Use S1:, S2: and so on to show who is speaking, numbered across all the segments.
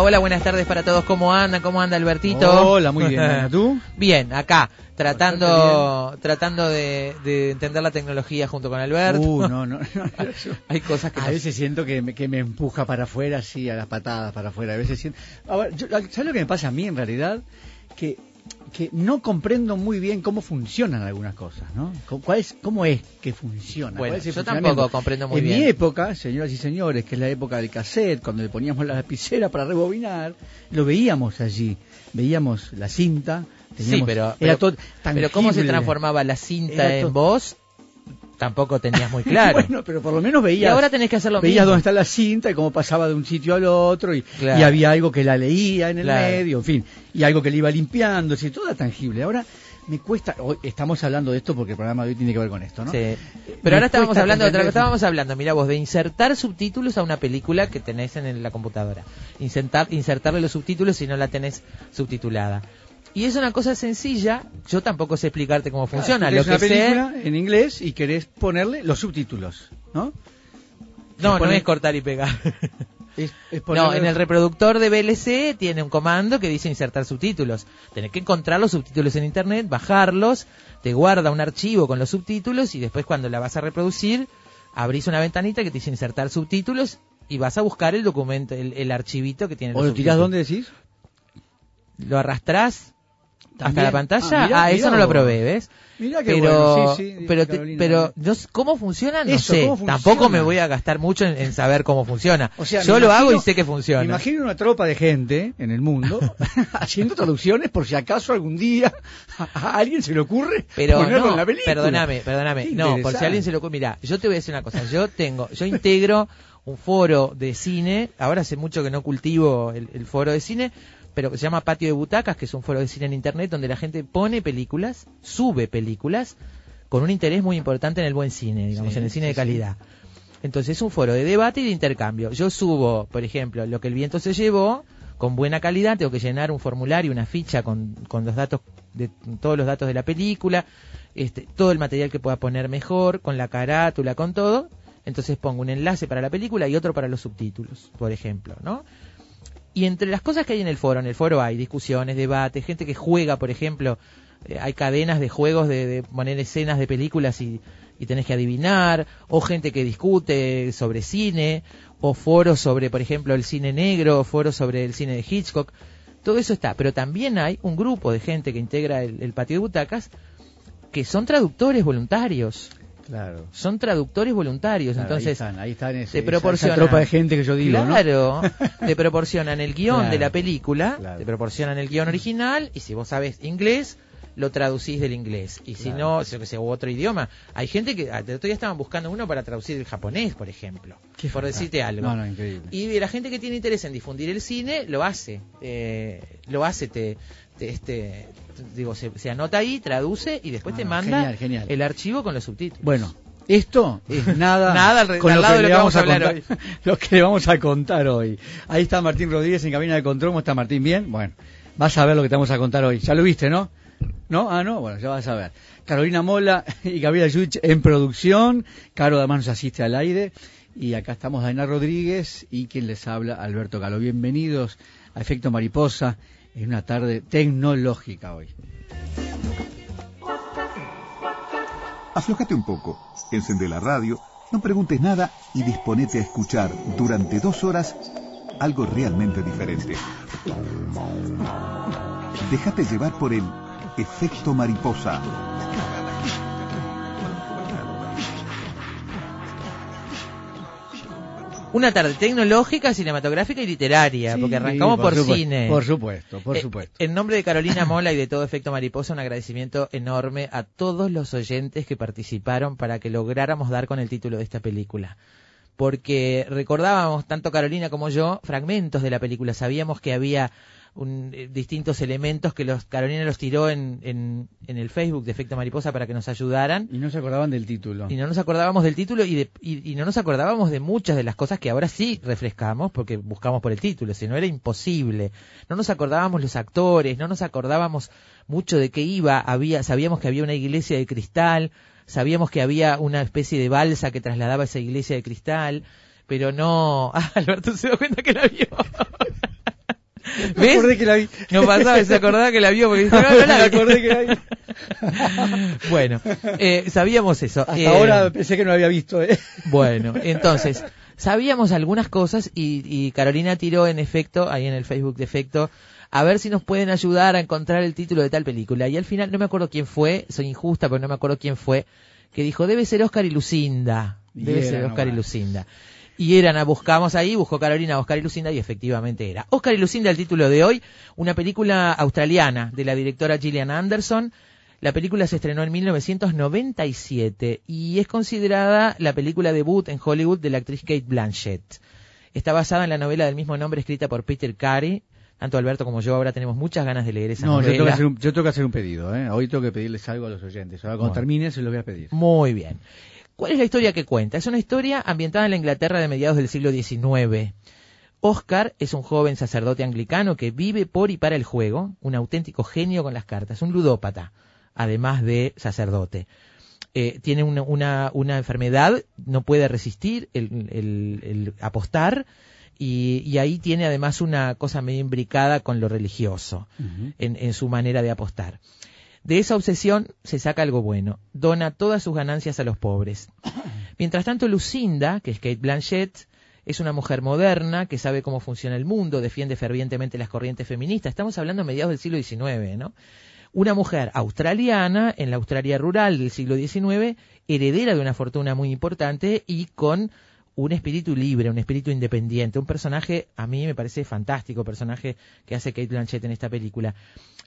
S1: Hola, hola, buenas tardes para todos. ¿Cómo andan? ¿Cómo anda Albertito?
S2: Hola, muy bien. ¿Tú?
S1: Bien, acá, tratando tratando de, de entender la tecnología junto con Alberto.
S2: Uh, no, no, no.
S1: Hay cosas que...
S2: A
S1: no-
S2: veces siento que me, que me empuja para afuera, así, a las patadas para afuera. A veces siento... A ver, yo- ¿sabes lo que me pasa a mí en realidad? Que, que no comprendo muy bien cómo funcionan algunas cosas, ¿no? ¿Cuál es, ¿Cómo es que funciona?
S1: Bueno,
S2: ¿Cuál es el
S1: yo tampoco comprendo muy
S2: en
S1: bien.
S2: mi época, señoras y señores, que es la época del cassette, cuando le poníamos la lapicera para rebobinar, lo veíamos allí. Veíamos la cinta.
S1: Sí,
S2: teníamos-
S1: pero,
S2: era
S1: pero,
S2: todo
S1: pero cómo se transformaba la cinta en voz, tampoco tenías muy claro.
S2: bueno, pero por lo menos
S1: y
S2: veías.
S1: ahora tenés que hacer lo
S2: veías
S1: mismo.
S2: dónde está la cinta y cómo pasaba de un sitio al otro y,
S1: Claro.
S2: y había algo que la leía en el
S1: Claro.
S2: medio, en fin, y algo que le iba limpiando, sí, todo era tangible. Ahora me cuesta, hoy estamos hablando de esto porque el programa de hoy tiene que ver con esto, ¿no?
S1: Sí.
S2: Me
S1: Pero ahora estábamos hablando de otra cosa. Estábamos hablando, mira vos, de insertar subtítulos a una película que tenés en la computadora. Insertar, insertarle los subtítulos si no la tenés subtitulada. Y es una cosa sencilla, yo tampoco sé explicarte cómo funciona.
S2: Claro,
S1: Lo que
S2: una
S1: sé,
S2: película en inglés y querés ponerle los subtítulos, ¿no?
S1: no, no
S2: pone-
S1: es cortar y pegar.
S2: Es, es
S1: No,
S2: ponerle-
S1: en el reproductor de VLC tiene un comando que dice insertar subtítulos. Tenés que encontrar los subtítulos en internet, bajarlos, te guarda un archivo con los subtítulos y después cuando la vas a reproducir, abrís una ventanita que te dice insertar subtítulos y vas a buscar el documento, el, el archivito que tiene
S2: ¿O
S1: los
S2: lo tirás dónde decís?
S1: Lo arrastrás hasta la pantalla.
S2: Ah, mirá,
S1: Ah, eso no lo probé, ¿ves?
S2: Mirá qué
S1: pero,
S2: bueno, sí, sí,
S1: pero, te- pero yo s- cómo funciona no
S2: Eso,
S1: sé. Tampoco me voy a gastar mucho en, en saber cómo funciona.
S2: O sea,
S1: yo lo hago y sé que
S2: Me
S1: funciona.
S2: imagino una tropa de gente en el mundo haciendo traducciones por si acaso algún día a, alguien se le ocurre
S1: Pero
S2: ponerlo
S1: no,
S2: en la película.
S1: perdóname, perdóname.
S2: Qué
S1: No, por si a alguien se lo ocurre. Mira, yo te voy a decir una cosa. Yo tengo, yo integro un foro de cine. Ahora hace mucho que no cultivo el, el foro de cine, pero se llama Patio de Butacas, que es un foro de cine en internet donde la gente pone películas, sube películas, con un interés muy importante en el buen cine, digamos,
S2: Sí,
S1: en el cine
S2: sí,
S1: de calidad. Entonces es un foro de debate y de intercambio. Yo subo, por ejemplo, lo que el viento se llevó con buena calidad, tengo que llenar un formulario, una ficha con, con los datos de todos los datos de la película, este, todo el material que pueda poner mejor, con la carátula, con todo. Entonces pongo un enlace para la película y otro para los subtítulos, por ejemplo, ¿no? Y entre las cosas que hay en el foro, en el foro hay discusiones, debates, gente que juega, por ejemplo, eh, hay cadenas de juegos de, de poner escenas de películas y, y tenés que adivinar, o gente que discute sobre cine, o foros sobre, por ejemplo, el cine negro, o foros sobre el cine de Hitchcock. Todo eso está, pero también hay un grupo de gente que integra el, el patio de butacas que son traductores voluntarios.
S2: Claro.
S1: Son traductores voluntarios,
S2: Claro, ahí
S1: entonces
S2: están, ahí están ese-
S1: te proporcionan
S2: esa tropa de gente que yo digo, ¿no?
S1: claro, te proporcionan el guion
S2: Claro,
S1: de la película,
S2: claro.
S1: te proporcionan el guion original y si vos sabes inglés lo traducís del inglés y si no, yo que u otro idioma. Hay gente que el otro día estaban buscando uno para traducir el japonés, por ejemplo,
S2: Qué
S1: por
S2: fantástico.
S1: decirte algo.
S2: No, no, increíble.
S1: Y la gente que tiene interés en difundir el cine lo hace, eh, lo hace, te, te- este, digo, se, se anota ahí, traduce y después
S2: Ah,
S1: te manda
S2: genial, genial.
S1: el archivo con los subtítulos.
S2: Bueno, esto es nada,
S1: Nada al-
S2: con
S1: al
S2: lo
S1: lado
S2: que
S1: de lo
S2: le
S1: que
S2: vamos
S1: a hablar
S2: contar, lo que le vamos a contar hoy. Ahí está Martín Rodríguez en cabina de control. ¿Cómo está Martín? ¿Bien? Bueno, vas a ver lo que te vamos a contar hoy. Ya lo viste, ¿no? ¿No? Ah, no, bueno, ya vas a ver. Carolina Mola y Gabriela Yuch en producción. Caro además nos asiste al aire. Y acá estamos Daina Rodríguez y quien les habla, Alberto Galo. Bienvenidos a Efecto Mariposa en una tarde tecnológica hoy.
S3: Aflojate un poco, encende la radio, no preguntes nada y disponete a escuchar durante dos horas algo realmente diferente. Déjate llevar por el efecto mariposa.
S1: Una tarde tecnológica, cinematográfica y literaria, porque arrancamos por, cine.
S2: Por supuesto, por
S1: Eh,
S2: supuesto.
S1: En nombre de Carolina Mola y de todo Efecto Mariposa, un agradecimiento enorme a todos los oyentes que participaron para que lográramos dar con el título de esta película. Porque recordábamos, tanto Carolina como yo, fragmentos de la película. Sabíamos que había un- eh, distintos elementos que los Carolina los tiró en, en, en el Facebook de Efecto Mariposa para que nos ayudaran.
S2: Y no se acordaban del título.
S1: Y no nos acordábamos del título y, de- y- y no nos acordábamos de muchas de las cosas que ahora sí refrescamos porque buscamos por el título, si no era imposible. No nos acordábamos los actores, no nos acordábamos mucho de qué iba, había, sabíamos que había una iglesia de cristal, sabíamos que había una especie de balsa que trasladaba esa iglesia de cristal, pero no... Ah, Alberto se dio cuenta que la vio.
S2: Me
S1: ¿Ves?
S2: acordé que la vi.
S1: No pasaba, se acordaba que la vio porque no, no la
S2: Me acordé que la vi.
S1: Bueno, eh, sabíamos eso.
S2: Hasta
S1: Eh,
S2: ahora pensé que no había visto. ¿eh?
S1: Bueno, entonces, sabíamos algunas cosas y, y Carolina tiró en efecto, ahí en el Facebook de efecto, a ver si nos pueden ayudar a encontrar el título de tal película. Y al final, no me acuerdo quién fue, soy injusta, pero no me acuerdo quién fue, que dijo, debe ser Oscar y Lucinda. Debe ser Oscar y. Lucinda. Y eran, a buscamos ahí, buscó Carolina Oscar y Lucinda y efectivamente era. Oscar y Lucinda, el título de hoy, una película australiana de la directora Gillian Anderson. La película se estrenó en 1997 y es considerada la película debut en Hollywood de la actriz Kate Blanchett. Está basada en la novela del mismo nombre escrita por Peter Carey. Tanto Alberto como yo ahora tenemos muchas ganas de leer esa
S2: No, yo
S1: novela.
S2: tengo, que hacer un, yo tengo que hacer un pedido. ¿eh? Hoy tengo que pedirles algo a los oyentes. Ahora cuando
S1: Bueno.
S2: termine se lo voy a pedir.
S1: Muy bien. ¿Cuál es la historia que cuenta? Es una historia ambientada en la Inglaterra de mediados del siglo XIX. Oscar es un joven sacerdote anglicano que vive por y para el juego, un auténtico genio con las cartas, un ludópata, además de sacerdote. Eh, tiene una, una, una enfermedad, no puede resistir el, el- el apostar y, y ahí tiene además una cosa medio imbricada con lo religioso en, en su manera de apostar. De esa obsesión se saca algo bueno, dona todas sus ganancias a los pobres. Mientras tanto, Lucinda, que es Kate Blanchett, es una mujer moderna que sabe cómo funciona el mundo, defiende fervientemente las corrientes feministas. Estamos hablando a mediados del siglo XIX, ¿no? Una mujer australiana en la Australia rural del siglo XIX, heredera de una fortuna muy importante y con un espíritu libre, un espíritu independiente, un personaje, a mí me parece fantástico, personaje que hace Kate Blanchett en esta película.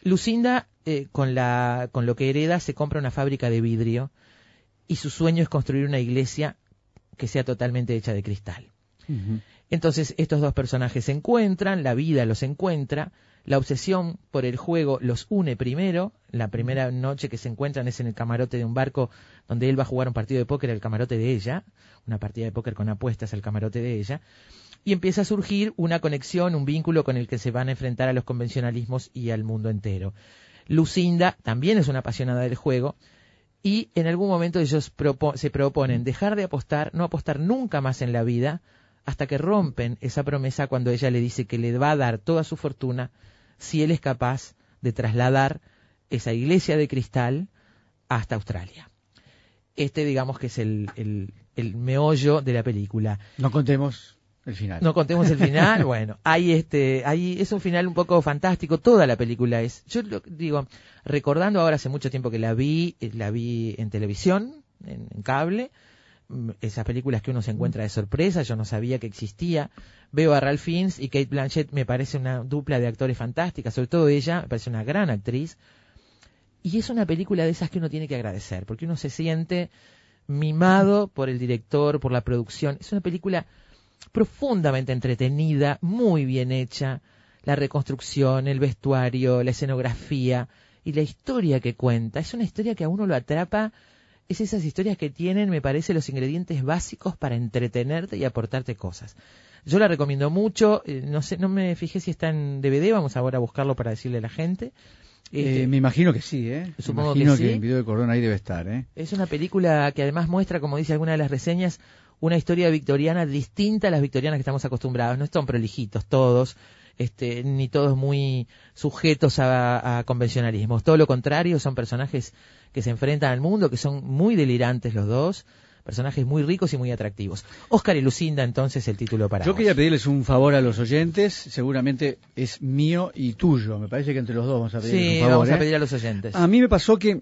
S1: Lucinda, eh, con, la, con lo que hereda, se compra una fábrica de vidrio y su sueño es construir una iglesia que sea totalmente hecha de cristal. Entonces estos dos personajes se encuentran, la vida los encuentra, la obsesión por el juego los une primero, la primera noche que se encuentran es en el camarote de un barco donde él va a jugar un partido de póker al camarote de ella, una partida de póker con apuestas al camarote de ella, y empieza a surgir una conexión, un vínculo con el que se van a enfrentar a los convencionalismos y al mundo entero. Lucinda también es una apasionada del juego, y en algún momento ellos propo- se proponen dejar de apostar, no apostar nunca más en la vida, hasta que rompen esa promesa cuando ella le dice que le va a dar toda su fortuna si él es capaz de trasladar esa iglesia de cristal hasta Australia. Este digamos que es el, el, el meollo de la película.
S2: No contemos el final.
S1: No contemos el final, bueno, hay este, hay, es un final un poco fantástico, toda la película es. Yo lo, digo, recordando ahora hace mucho tiempo que la vi, eh, la vi en televisión, en, en cable, esas películas que uno se encuentra de sorpresa, yo no sabía que existía. Veo a Ralph Fiennes y Kate Blanchett me parece una dupla de actores fantástica, sobre todo ella, me parece una gran actriz. Y es una película de esas que uno tiene que agradecer, porque uno se siente mimado por el director, por la producción. Es una película profundamente entretenida, muy bien hecha, la reconstrucción, el vestuario, la escenografía y la historia que cuenta. Es una historia que a uno lo atrapa, es esas historias que tienen, me parece, los ingredientes básicos para entretenerte y aportarte cosas. Yo la recomiendo mucho, eh, no sé, no me fijé si está en DVD, vamos ahora a buscarlo para decirle a la gente. Este,
S2: Eh, me imagino que sí, ¿eh? Me
S1: Supongo que
S2: imagino
S1: sí.
S2: en video de cordón ahí debe estar, ¿eh?
S1: Es una película que además muestra, como dice alguna de las reseñas, una historia victoriana distinta a las victorianas que estamos acostumbrados. No están prolijitos todos, este, ni todos muy sujetos a, a convencionalismos. Todo lo contrario, son personajes que se enfrentan al mundo, que son muy delirantes los dos, personajes muy ricos y muy atractivos. Oscar y Lucinda, entonces, el título para
S2: Yo
S1: vos.
S2: quería pedirles un favor a los oyentes, seguramente es mío y tuyo. Me parece que entre los dos vamos a pedirles
S1: Sí,
S2: un favor.
S1: vamos a
S2: ¿eh?
S1: pedir a los oyentes.
S2: A mí me pasó que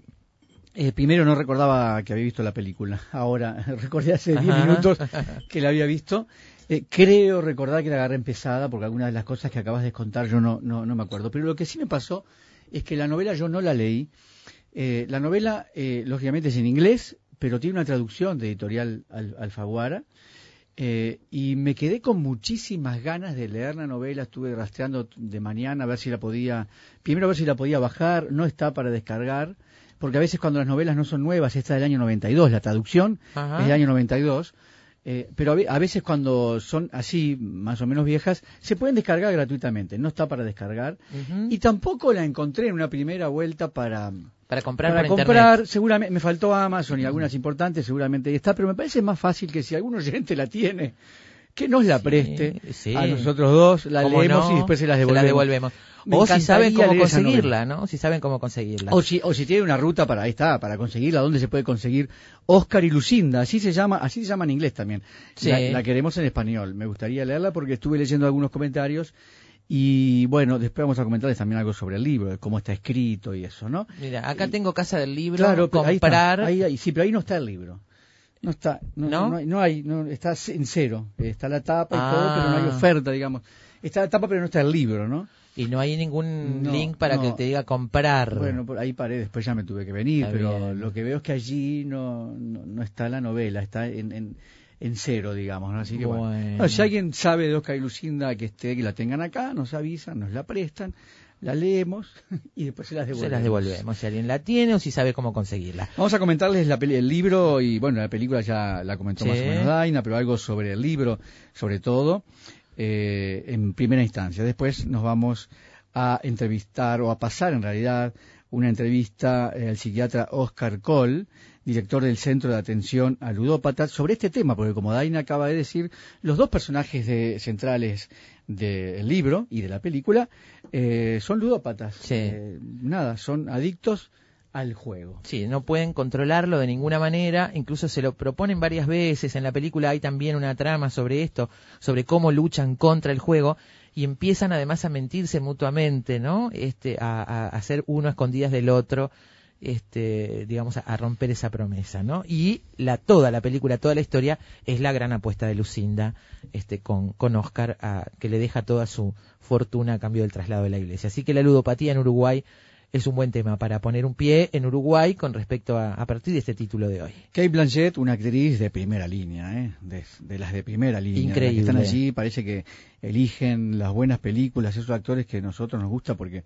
S2: eh, primero no recordaba que había visto la película. Ahora recordé hace 10
S1: Ajá.
S2: minutos que la había visto. Eh, creo recordar que la agarré empezada porque algunas de las cosas que acabas de contar yo no, no, no me acuerdo. Pero lo que sí me pasó es que la novela yo no la leí. Eh, la novela, eh, lógicamente, es en inglés, pero tiene una traducción de editorial Al- Alfaguara. Eh, y me quedé con muchísimas ganas de leer la novela, estuve rastreando de mañana a ver si la podía, primero a ver si la podía bajar, no está para descargar, porque a veces cuando las novelas no son nuevas, esta es del año 92, la traducción
S1: Ajá.
S2: es del año 92, eh, pero a, ve- a veces cuando son así, más o menos viejas, se pueden descargar gratuitamente, no está para descargar, y tampoco la encontré en una primera vuelta para,
S1: para comprar
S2: para
S1: por
S2: comprar,
S1: internet.
S2: seguramente, me faltó Amazon y algunas importantes, seguramente ahí está, pero me parece más fácil que si algún oyente la tiene, que nos la
S1: Sí,
S2: preste
S1: sí.
S2: a nosotros dos, la
S1: ¿Cómo
S2: leemos
S1: no?
S2: y después se las
S1: Se
S2: devolvemos.
S1: devolvemos.
S2: Me
S1: O si saben cómo conseguirla, ¿no? Si saben cómo conseguirla.
S2: O si, o si tiene una ruta para ahí está, para conseguirla, ¿dónde se puede conseguir? Oscar y Lucinda, así se llama, así se llama en inglés también.
S1: Sí.
S2: La, la queremos en español. Me gustaría leerla porque estuve leyendo algunos comentarios y bueno, después vamos a comentarles también algo sobre el libro, cómo está escrito y eso, ¿no?
S1: Mira, acá tengo Casa del Libro,
S2: Claro, pero ahí está,
S1: comprar.
S2: ahí- ahí- sí, pero ahí no está el libro. No está, no,
S1: ¿No?
S2: no hay, no hay, no, está en cero. Está la tapa y
S1: Ah.
S2: todo, pero no hay oferta, digamos. Está la tapa, pero no está el libro, ¿no?
S1: Y no hay ningún
S2: No,
S1: link para
S2: no.
S1: que te diga comprar.
S2: Bueno, por ahí paré, después ya me tuve que venir,
S1: Está
S2: pero
S1: bien.
S2: lo que veo es que allí no, no, está la novela, está en, en, en cero, digamos. Así que bueno.
S1: Bueno.
S2: No, si alguien sabe de Oscar y Lucinda que esté, que la tengan acá, nos avisan, nos la prestan, la leemos y después se las devolvemos.
S1: se las devolvemos. Si alguien la tiene o si sabe cómo conseguirla.
S2: Vamos a comentarles la peli- el libro y bueno, la película ya la comentó
S1: Sí.
S2: más o menos Daina, pero algo sobre el libro, sobre todo, eh, en primera instancia. Después nos vamos a entrevistar o a pasar en realidad una entrevista eh, al psiquiatra Oscar Kohl, director del Centro de Atención a Ludópatas, sobre este tema, porque como Daina acaba de decir, los dos personajes de- centrales del libro y de la película eh, son ludópatas.
S1: Sí.
S2: Eh, nada, son adictos al juego.
S1: Sí, no pueden controlarlo de ninguna manera, incluso se lo proponen varias veces, en la película hay también una trama sobre esto, sobre cómo luchan contra el juego y empiezan además a mentirse mutuamente, ¿no? Este, a, a, ser uno a escondidas del otro, este, digamos, a, a romper esa promesa, ¿no? Y la, toda la película, toda la historia es la gran apuesta de Lucinda, este, con, con Oscar, a- que le deja toda su fortuna a cambio del traslado de la iglesia. Así que la ludopatía en Uruguay es un buen tema para poner un pie en Uruguay con respecto a, a partir de este título de hoy.
S2: Kate Blanchett, una actriz de primera línea, ¿eh? de, de las de primera línea. las que
S1: Increíble.
S2: están allí, parece que eligen las buenas películas, esos actores que a nosotros nos gusta porque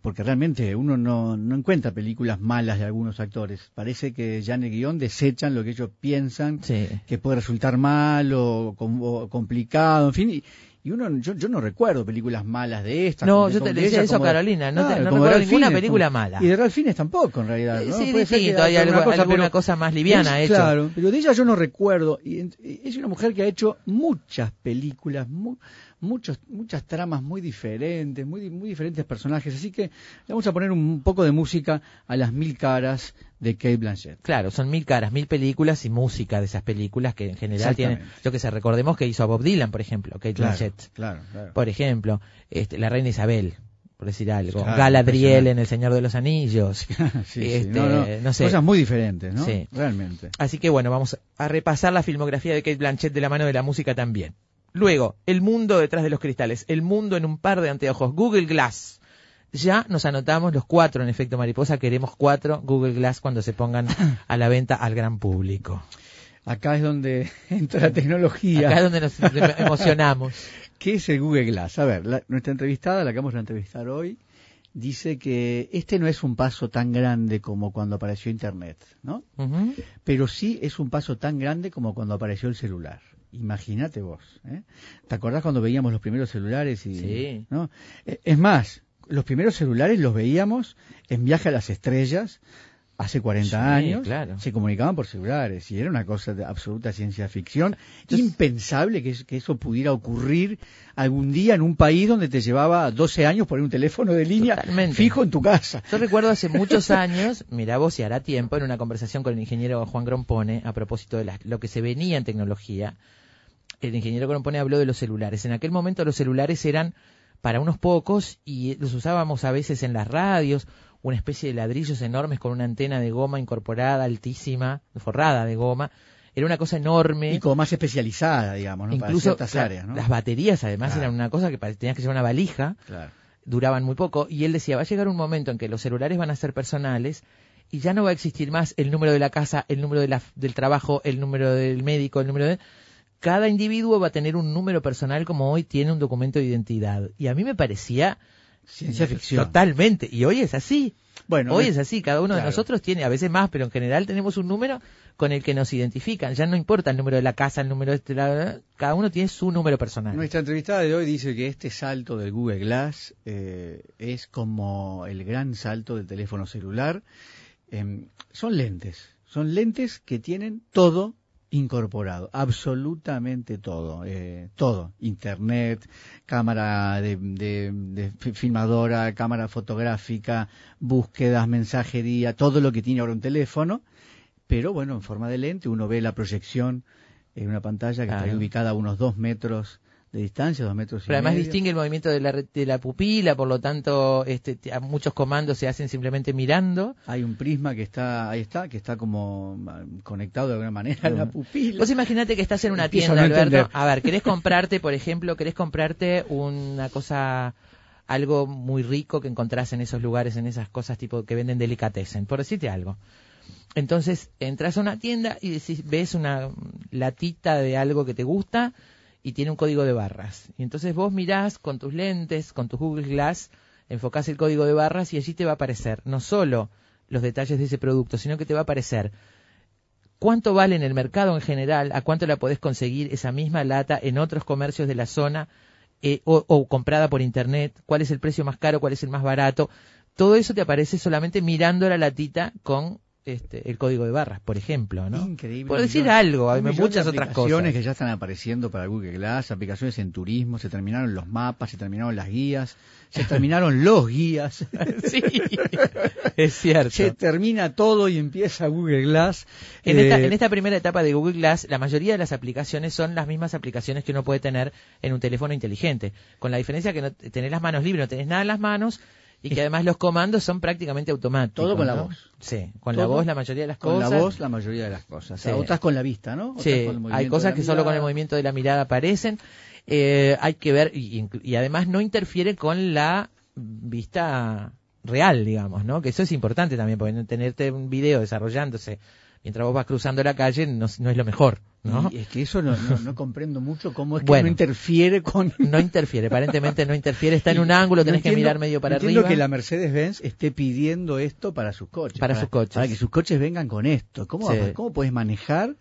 S2: porque realmente uno no, no encuentra películas malas de algunos actores. Parece que ya en el guion desechan lo que ellos piensan
S1: Sí.
S2: que puede resultar mal o, o complicado, en fin. Y, y uno, yo, yo no recuerdo películas malas de estas.
S1: No, yo te
S2: de
S1: decía eso,
S2: de-
S1: Carolina, no te- no recuerdo ninguna película
S2: como-
S1: mala.
S2: Y de Ralph Fiennes tampoco, en realidad. ¿no?
S1: Sí,
S2: Puede ser que
S1: distinto, hay
S2: alguna cosa,
S1: alguna
S2: pero-
S1: cosa más liviana
S2: es-
S1: hecho.
S2: Claro, pero de ella yo no recuerdo. Y es una mujer que ha hecho muchas películas, muchos, muchas tramas muy diferentes, muy, muy diferentes personajes. Así que le vamos a poner un poco de música a las mil caras de Kate Blanchett.
S1: Claro, son mil caras, mil películas y música de esas películas que en general tienen, yo que sé, recordemos que hizo a Bob Dylan, por ejemplo, Kate
S2: Claro,
S1: Blanchett.
S2: claro, claro.
S1: Por ejemplo, este, la reina Isabel, por decir algo.
S2: Claro,
S1: Galadriel en El Señor de los Anillos.
S2: Sí, sí,
S1: Este,
S2: no, no,
S1: no sé.
S2: Cosas muy diferentes, ¿no?
S1: Sí.
S2: Realmente.
S1: Así que bueno, vamos a repasar la filmografía de Kate Blanchett de la mano de la música también. Luego, El mundo detrás de los cristales, El mundo en un par de anteojos, Google Glass. Ya nos anotamos los cuatro en efecto mariposa, queremos cuatro Google Glass cuando se pongan a la venta al gran público.
S2: Acá es donde entra la tecnología.
S1: Acá es donde nos emocionamos.
S2: ¿Qué es el Google Glass? A ver, la- nuestra entrevistada, la que vamos a entrevistar hoy, dice que este no es un paso tan grande como cuando apareció Internet, ¿no? Pero sí es un paso tan grande como cuando apareció el celular. Imagínate vos. ¿eh? ¿Te acordás cuando veíamos los primeros celulares? Y,
S1: Sí.
S2: ¿no? Eh, Es más, los primeros celulares los veíamos en Viaje a las Estrellas, hace 40
S1: Sí,
S2: años,
S1: claro.
S2: se comunicaban por celulares y era una cosa de absoluta ciencia ficción. Impensable que, es- que eso pudiera ocurrir algún día en un país donde te llevaba 12 años poner un teléfono de línea
S1: Totalmente.
S2: fijo en tu casa.
S1: Yo recuerdo hace muchos años, mira vos si hará tiempo, en una conversación con el ingeniero Juan Grompone a propósito de la- lo que se venía en tecnología, el ingeniero Grompone habló de los celulares. En aquel momento los celulares eran para unos pocos y los usábamos a veces en las radios, una especie de ladrillos enormes con una antena de goma incorporada, altísima, forrada de goma. Era una cosa enorme.
S2: Y como más especializada, digamos, ¿no? Para
S1: Incluso
S2: ciertas
S1: la-
S2: áreas, ¿no?
S1: las baterías además
S2: Claro.
S1: eran una cosa que tenías que llevar una valija
S2: Claro.
S1: duraban muy poco y él decía va a llegar un momento en que los celulares van a ser personales y ya no va a existir más el número de la casa, el número de la- del trabajo, el número del médico, el número de cada individuo va a tener un número personal como hoy tiene un documento de identidad y a mí me parecía
S2: Ciencia ficción.
S1: totalmente y hoy es así.
S2: Bueno,
S1: hoy es así, cada uno de nosotros tiene a veces más, pero en general tenemos un número con el que nos identifican. Ya no importa el número de la casa, el número de la- cada uno tiene su número personal.
S2: Nuestra entrevistada de hoy dice que este salto del Google Glass eh, es como el gran salto del teléfono celular. Em, son lentes, son lentes que tienen todo incorporado, absolutamente todo, eh, todo, internet, cámara de, de- de fi- filmadora, cámara fotográfica, búsquedas, mensajería, todo lo que tiene ahora un teléfono, pero bueno, en forma de lente uno ve la proyección en una pantalla que está ubicada a unos dos metros de distancia, dos metros y
S1: Pero además
S2: medio.
S1: distingue el movimiento de la, de la pupila, por lo tanto, este, a muchos comandos se hacen simplemente mirando.
S2: Hay un prisma que está, ahí está, que está como ah, conectado de alguna manera a la pupila.
S1: Vos imaginate que estás en una
S2: Empiezo a
S1: tienda,
S2: no
S1: Alberto.
S2: entender.
S1: A ver, querés comprarte, por ejemplo, querés comprarte una cosa, algo muy rico que encontrás en esos lugares, en esas cosas tipo que venden delicatessen, por decirte algo. Entonces, entras a una tienda y decís, ves una latita de algo que te gusta y tiene un código de barras. Y entonces vos mirás con tus lentes, con tu Google Glass, enfocás el código de barras y allí te va a aparecer no solo los detalles de ese producto, sino que te va a aparecer cuánto vale en el mercado en general, a cuánto la podés conseguir esa misma lata en otros comercios de la zona eh, o, o comprada por internet, cuál es el precio más caro, cuál es el más barato. Todo eso te aparece solamente mirando la latita con este, el código de barras, por ejemplo, ¿no?
S2: Increíble.
S1: Por decir
S2: millón-
S1: algo, hay muchas otras
S2: aplicaciones
S1: cosas.
S2: que ya están apareciendo para Google Glass, aplicaciones en turismo, se terminaron los mapas, se terminaron las guías, se terminaron los guías,
S1: sí, es cierto.
S2: se termina todo y empieza Google Glass.
S1: En, esta,
S2: Eh,
S1: en esta primera etapa de Google Glass, la mayoría de las aplicaciones son las mismas aplicaciones que uno puede tener en un teléfono inteligente, con la diferencia que no tenés las manos libres, no tenés nada en las manos y que además los comandos son prácticamente automáticos.
S2: Todo con la
S1: ¿no?
S2: voz.
S1: Sí, con la voz la mayoría de las
S2: con
S1: cosas.
S2: la voz la mayoría de las cosas.
S1: Sí.
S2: Otras con la vista, ¿no? Otras
S1: Sí,
S2: con el
S1: hay cosas que solo con el movimiento de la mirada aparecen. Eh, hay que ver, y, y además no interfiere con la vista real, digamos, ¿no? Que eso es importante también, porque tenerte un video desarrollándose mientras vos vas cruzando la calle no, no es lo mejor, ¿no?
S2: Y es que eso no, no, no comprendo mucho cómo es que
S1: Bueno.
S2: no interfiere con...
S1: No interfiere, aparentemente no interfiere, está en un ángulo,
S2: No
S1: tenés que mirar medio para
S2: no entiendo
S1: arriba.
S2: que la Mercedes-Benz esté pidiendo esto para sus coches.
S1: Para sus coches.
S2: Para que sus coches vengan con esto. ¿Cómo,
S1: Sí.
S2: ¿Cómo puedes manejar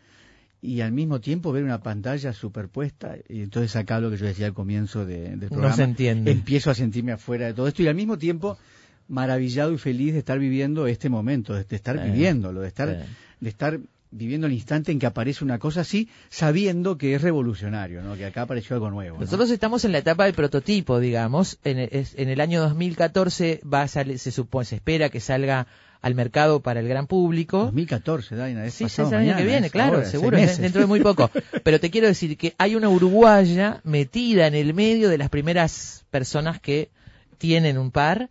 S2: y al mismo tiempo ver una pantalla superpuesta? Y entonces acá lo que yo decía al comienzo de- del
S1: No
S2: programa.
S1: se entiende.
S2: Empiezo a sentirme afuera de todo esto y al mismo tiempo maravillado y feliz de estar viviendo este momento, de, estar
S1: Sí.
S2: viviéndolo, de estar, de estar viviendo el instante en que aparece una cosa así, sabiendo que es revolucionario, ¿no? que acá apareció algo nuevo. ¿no?
S1: Nosotros estamos en la etapa del prototipo, digamos. En el, es- en el año 2014 va a salir, se supone, se espera que salga al mercado para el gran público.
S2: 2014, Daina, es
S1: Sí,
S2: pasado
S1: es el año
S2: mañana,
S1: que viene,
S2: es
S1: claro,
S2: ahora,
S1: seguro, dentro de muy poco. Pero te quiero decir que hay una uruguaya metida en el medio de las primeras personas que tienen un par.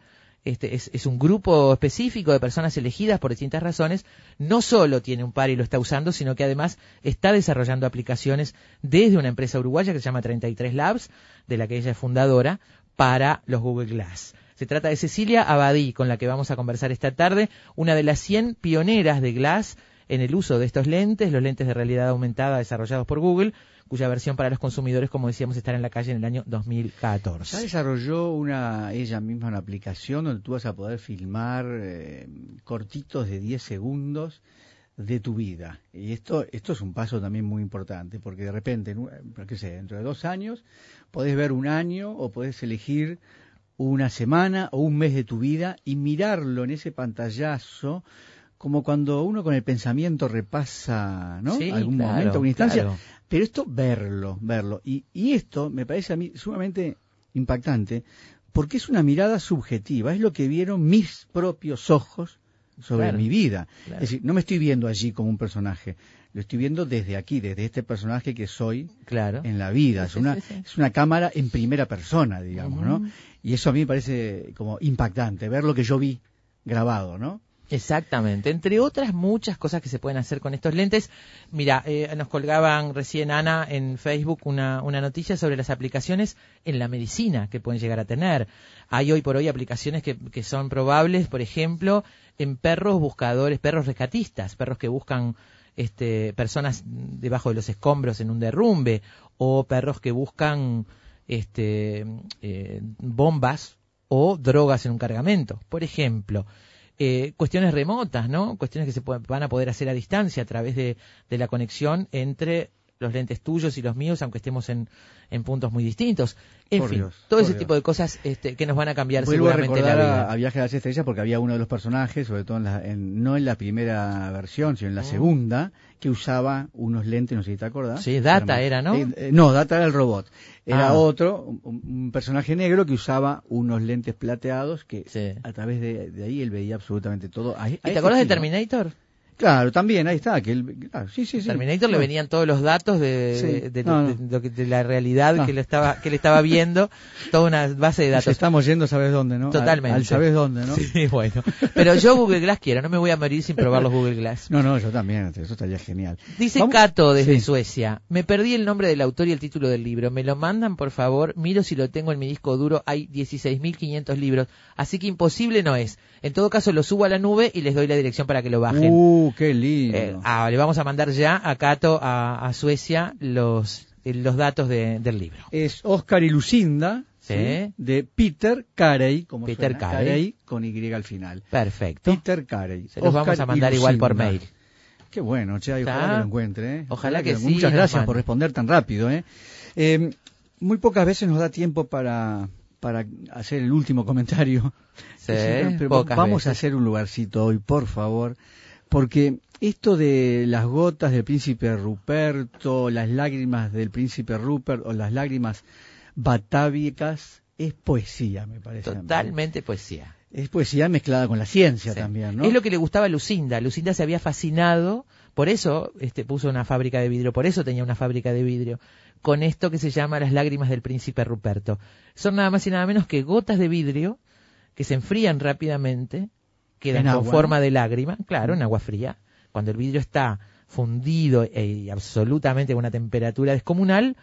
S1: Este es, es un grupo específico de personas elegidas por distintas razones. No solo tiene un par y lo está usando, sino que además está desarrollando aplicaciones desde una empresa uruguaya que se llama 33 Labs, de la que ella es fundadora, para los Google Glass. Se trata de Cecilia Abadí, con la que vamos a conversar esta tarde, una de las 100 pioneras de Glass en el uso de estos lentes, los lentes de realidad aumentada desarrollados por Google, cuya versión para los consumidores, como decíamos, estará en la calle en el año
S2: Ya
S1: 2014.
S2: desarrolló una, ella misma una aplicación donde tú vas a poder filmar eh, cortitos de 10 segundos de tu vida. Y esto, esto es un paso también muy importante, porque de repente, en un- qué sé, dentro de dos años, podés ver un año o podés elegir una semana o un mes de tu vida y mirarlo en ese pantallazo como cuando uno con el pensamiento repasa ¿no?
S1: Sí,
S2: algún
S1: claro,
S2: momento, una instancia,
S1: claro.
S2: Pero esto verlo, verlo. Y, y esto me parece a mí sumamente impactante porque es una mirada subjetiva, es lo que vieron mis propios ojos sobre
S1: Claro,
S2: mi vida.
S1: claro.
S2: Es decir, no me estoy viendo allí como un personaje, lo estoy viendo desde aquí, desde este personaje que soy
S1: Claro.
S2: en la vida. Es una, es una cámara en primera persona, digamos, ¿no? Y eso a mí me parece como impactante, ver lo que yo vi grabado, ¿no?
S1: Exactamente, entre otras muchas cosas que se pueden hacer con estos lentes. Mira, eh, nos colgaban recién Ana en Facebook una, una noticia sobre las aplicaciones en la medicina que pueden llegar a tener. Hay hoy por hoy aplicaciones que, son probables, por ejemplo, en perros buscadores, perros rescatistas, perros que buscan este, personas debajo de los escombros en un derrumbe, o perros que buscan este, eh, bombas o drogas en un cargamento, por ejemplo. Eh, cuestiones remotas, ¿no? Cuestiones que se van a poder hacer a distancia a través de, de la conexión entre los lentes tuyos y los míos, aunque estemos en, en puntos muy distintos. En
S2: Por
S1: fin,
S2: Dios,
S1: todo ese
S2: Dios.
S1: tipo de cosas este, que nos van a cambiar
S2: Vuelvo a
S1: seguramente la vida.
S2: a, a Viaje a las Estrellas porque había uno de los personajes, sobre todo en la- en- no en la primera versión, sino en la
S1: Mm.
S2: segunda, que usaba unos lentes, no sé si te acordás.
S1: Sí, Data era, ¿no?
S2: Eh, eh, no, Data era el robot. Era
S1: Ah.
S2: otro, un, un personaje negro que usaba unos lentes plateados que
S1: Sí.
S2: a través de, de ahí él veía absolutamente todo. A- a
S1: ¿Y
S2: ese
S1: te acuerdas de. Terminator?
S2: Claro, también, ahí está. Que claro, sí, sí, sí.
S1: Terminator le venían todos los datos de, de- de-
S2: No, no.
S1: de lo que- de la realidad
S2: No.
S1: que le estaba que le estaba viendo, toda una base de datos.
S2: estamos yendo, ¿sabes dónde, no? Al-
S1: Totalmente.
S2: Al, sabes dónde, ¿no?
S1: Sí, bueno. Pero yo Google Glass quiero, no me voy a morir sin probar los Google Glass.
S2: No, no, yo también, eso estaría genial.
S1: Dice
S2: Vamos-
S1: Cato desde. Suecia, me perdí el nombre del autor y el título del libro, me lo mandan por favor, miro si lo tengo en mi disco duro, hay 16.500 libros, así que imposible no es. En todo caso lo subo a la nube y les doy la dirección para que lo bajen.
S2: Uh, qué lindo.
S1: Eh, ah, le vamos a mandar ya a Cato, a, a Suecia, los, eh, los datos de- del libro.
S2: es Oscar y Lucinda,
S1: Sí.
S2: ¿sí? de Peter Carey, como
S1: Peter
S2: suena,
S1: Carey.
S2: con Y al final.
S1: Perfecto.
S2: Peter Carey.
S1: Se los
S2: Oscar
S1: vamos a mandar igual por mail.
S2: Qué bueno, che, ojalá que lo encuentre. ¿eh?
S1: Ojalá que sí,
S2: Muchas gracias por responder tan rápido. ¿eh? Eh, muy pocas veces nos da tiempo para, para hacer el último comentario.
S1: Sí,
S2: Pero-
S1: pocas
S2: vamos a hacer un lugarcito hoy, por favor, porque esto de las gotas del príncipe Ruperto, las lágrimas del príncipe Rupert o las lágrimas batávicas es poesía, me parece.
S1: Totalmente poesía.
S2: Es poesía mezclada con la ciencia
S1: Sí.
S2: también, ¿no?
S1: Es lo que le gustaba a Lucinda. Lucinda se había fascinado, por eso este, puso una fábrica de vidrio, por eso tenía una fábrica de vidrio, con esto que se llama las lágrimas del príncipe Ruperto. Son nada más y nada menos que gotas de vidrio que se enfrían rápidamente, quedan
S2: En
S1: con
S2: agua,
S1: forma
S2: ¿no?
S1: de lágrima, claro, en agua fría. Cuando el vidrio está fundido e- y absolutamente a una temperatura descomunal,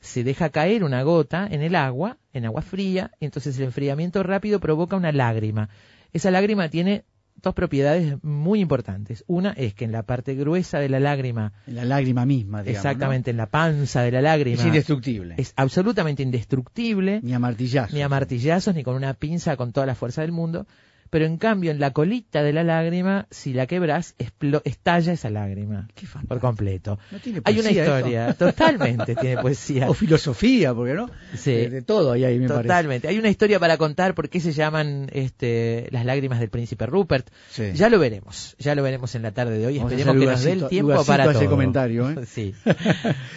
S1: se deja caer una gota en el agua, en agua fría, y entonces el enfriamiento rápido provoca una lágrima. Esa lágrima tiene dos propiedades muy importantes. Una es que en la parte gruesa de la lágrima,
S2: En la lágrima misma, digamos.
S1: exactamente en la panza de la lágrima,
S2: Es indestructible.
S1: es absolutamente indestructible,
S2: Ni a martillazo.
S1: ni a martillazos, ni con una pinza con toda la fuerza del mundo. Pero en cambio, en la colita de la lágrima, si la quebras, estalla esa lágrima
S2: Qué
S1: por completo.
S2: No tiene
S1: Hay una
S2: poesía
S1: historia,
S2: esto.
S1: totalmente tiene poesía.
S2: O filosofía, porque no?
S1: Sí.
S2: De, de todo ahí, ahí me parece.
S1: Totalmente. Hay una historia para contar por qué se llaman este, las lágrimas del príncipe Rupert.
S2: Sí.
S1: Ya lo veremos, ya lo veremos en la tarde de hoy.
S2: Vamos
S1: Esperemos que nos dé el tiempo para
S2: a ese
S1: todo.
S2: comentario, ¿eh?
S1: Sí.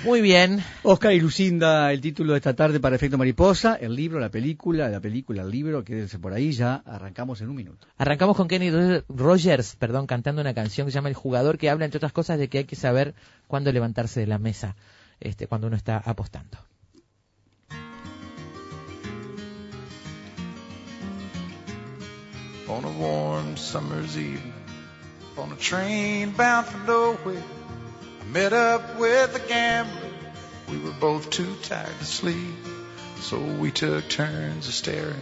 S1: Muy bien.
S2: Oscar y Lucinda, el título de esta tarde para Efecto Mariposa, el libro, la película, la película, el libro, quédense por ahí, ya arrancamos en un minuto.
S1: Arrancamos con Kenny Rogers, perdón, cantando una canción que se llama El jugador, que habla, entre otras cosas, de que hay que saber cuándo levantarse de la mesa este, cuando uno está apostando.
S4: on a warm summer's evening on a train bound for nowhere. I met up with a gambler. We were both too tired to sleep, so we took turns of staring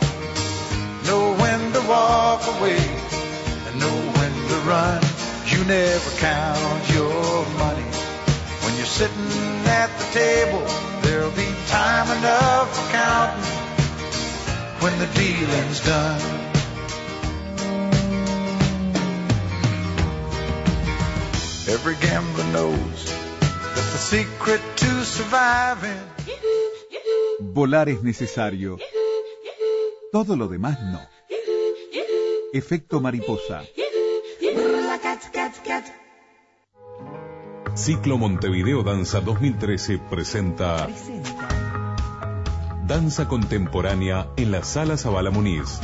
S4: walk away, and know when to run. You never count your money. When you're sitting at the table, there'll be time enough for counting when the dealing's done. Every gambler knows that the secret to surviving
S5: Volar es necesario. Todo lo demás no. Efecto mariposa.
S6: Ciclo Montevideo Danza 2013 presenta Danza Contemporánea en la Sala Zabala Muniz.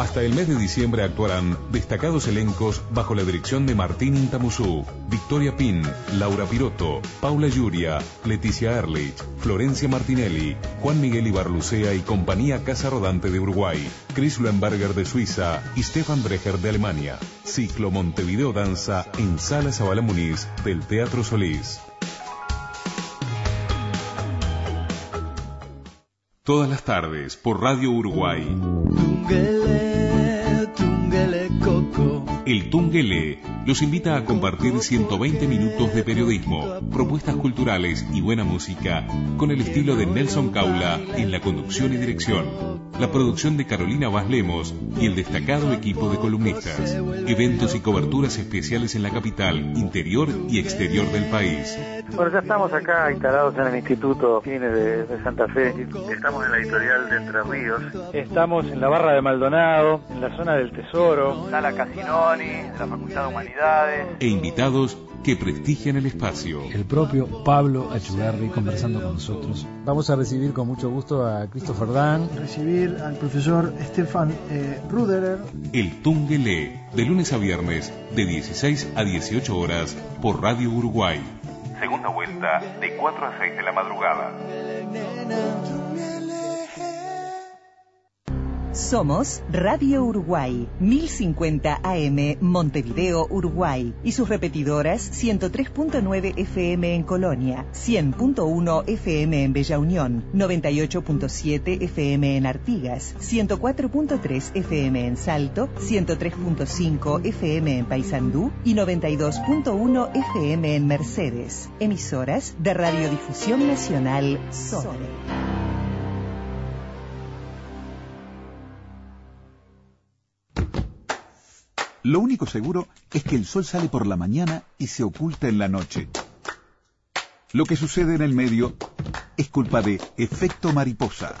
S6: Hasta el mes de diciembre actuarán destacados elencos bajo la dirección de Martín Intamuzú, Victoria Pin, Laura Piroto, Paula Yuria, Leticia Erlich, Florencia Martinelli, Juan Miguel Ibarlucea y compañía Casa Rodante de Uruguay, Chris Luenberger de Suiza y Stefan Brecher de Alemania. Ciclo Montevideo Danza en Sala Zabala Muniz del Teatro Solís. Todas las tardes por Radio Uruguay.
S7: Tungele, tungele, coco.
S6: El Tungelé los invita a compartir 120 minutos de periodismo, propuestas culturales y buena música con el estilo de Nelson Caula en la conducción y dirección, la producción de Carolina Vaz Lemos y el destacado equipo de columnistas, eventos y coberturas especiales en la capital, interior y exterior del país.
S8: Bueno, ya estamos acá instalados en el Instituto Cine de, de Santa Fe. Estamos en la editorial de Entre Ríos. Estamos en la Barra de Maldonado, en la zona del Tesoro. Sala Casinoni, de la Facultad de Humanidades.
S6: E invitados que prestigian el espacio.
S9: el propio Pablo Achugarri conversando con nosotros. Vamos a recibir con mucho gusto a Christopher Dan.
S10: recibir al profesor Stefan eh, Ruderer.
S6: El Tungelé, de lunes a viernes, de 16 a 18 horas, por Radio Uruguay. Segunda vuelta, de 4 a 6 de la madrugada.
S11: Somos Radio Uruguay, 1050 AM Montevideo, Uruguay, y sus repetidoras 103.9 FM en Colonia, 100.1 FM en Bella Unión, 98.7 FM en Artigas, 104.3 FM en Salto, 103.5 FM en Paysandú y 92.1 FM en Mercedes. Emisoras de Radiodifusión Nacional SONE.
S5: Lo único seguro es que el sol sale por la mañana y se oculta en la noche. Lo que sucede en el medio es culpa de efecto mariposa.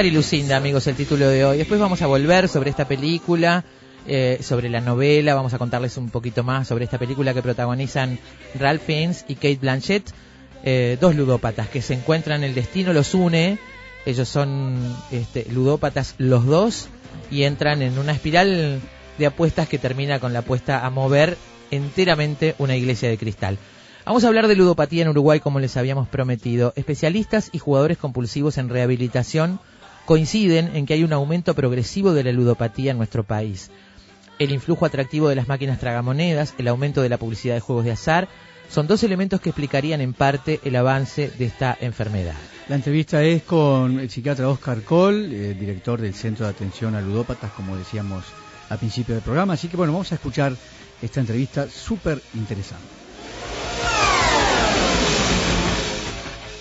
S1: Oscar y Lucinda, amigos, el título de hoy. Después vamos a volver sobre esta película eh, sobre la novela, vamos a contarles un poquito más sobre esta película que protagonizan Ralph Fiennes y Kate Blanchett, eh, dos ludópatas que se encuentran, el destino los une, ellos son este, ludópatas los dos y entran en una espiral de apuestas que termina con la apuesta a mover enteramente una iglesia de cristal. Vamos a hablar de ludopatía en Uruguay como les habíamos prometido. Especialistas y jugadores compulsivos en rehabilitación coinciden en que hay un aumento progresivo de la ludopatía en nuestro país. El influjo atractivo de las máquinas tragamonedas, el aumento de la publicidad de juegos de azar, son dos elementos que explicarían en parte el avance de esta enfermedad.
S2: La entrevista es con el psiquiatra Oscar Kohl, eh, director del Centro de Atención a Ludópatas, como decíamos al principio del programa. Así que bueno, vamos a escuchar esta entrevista súper interesante.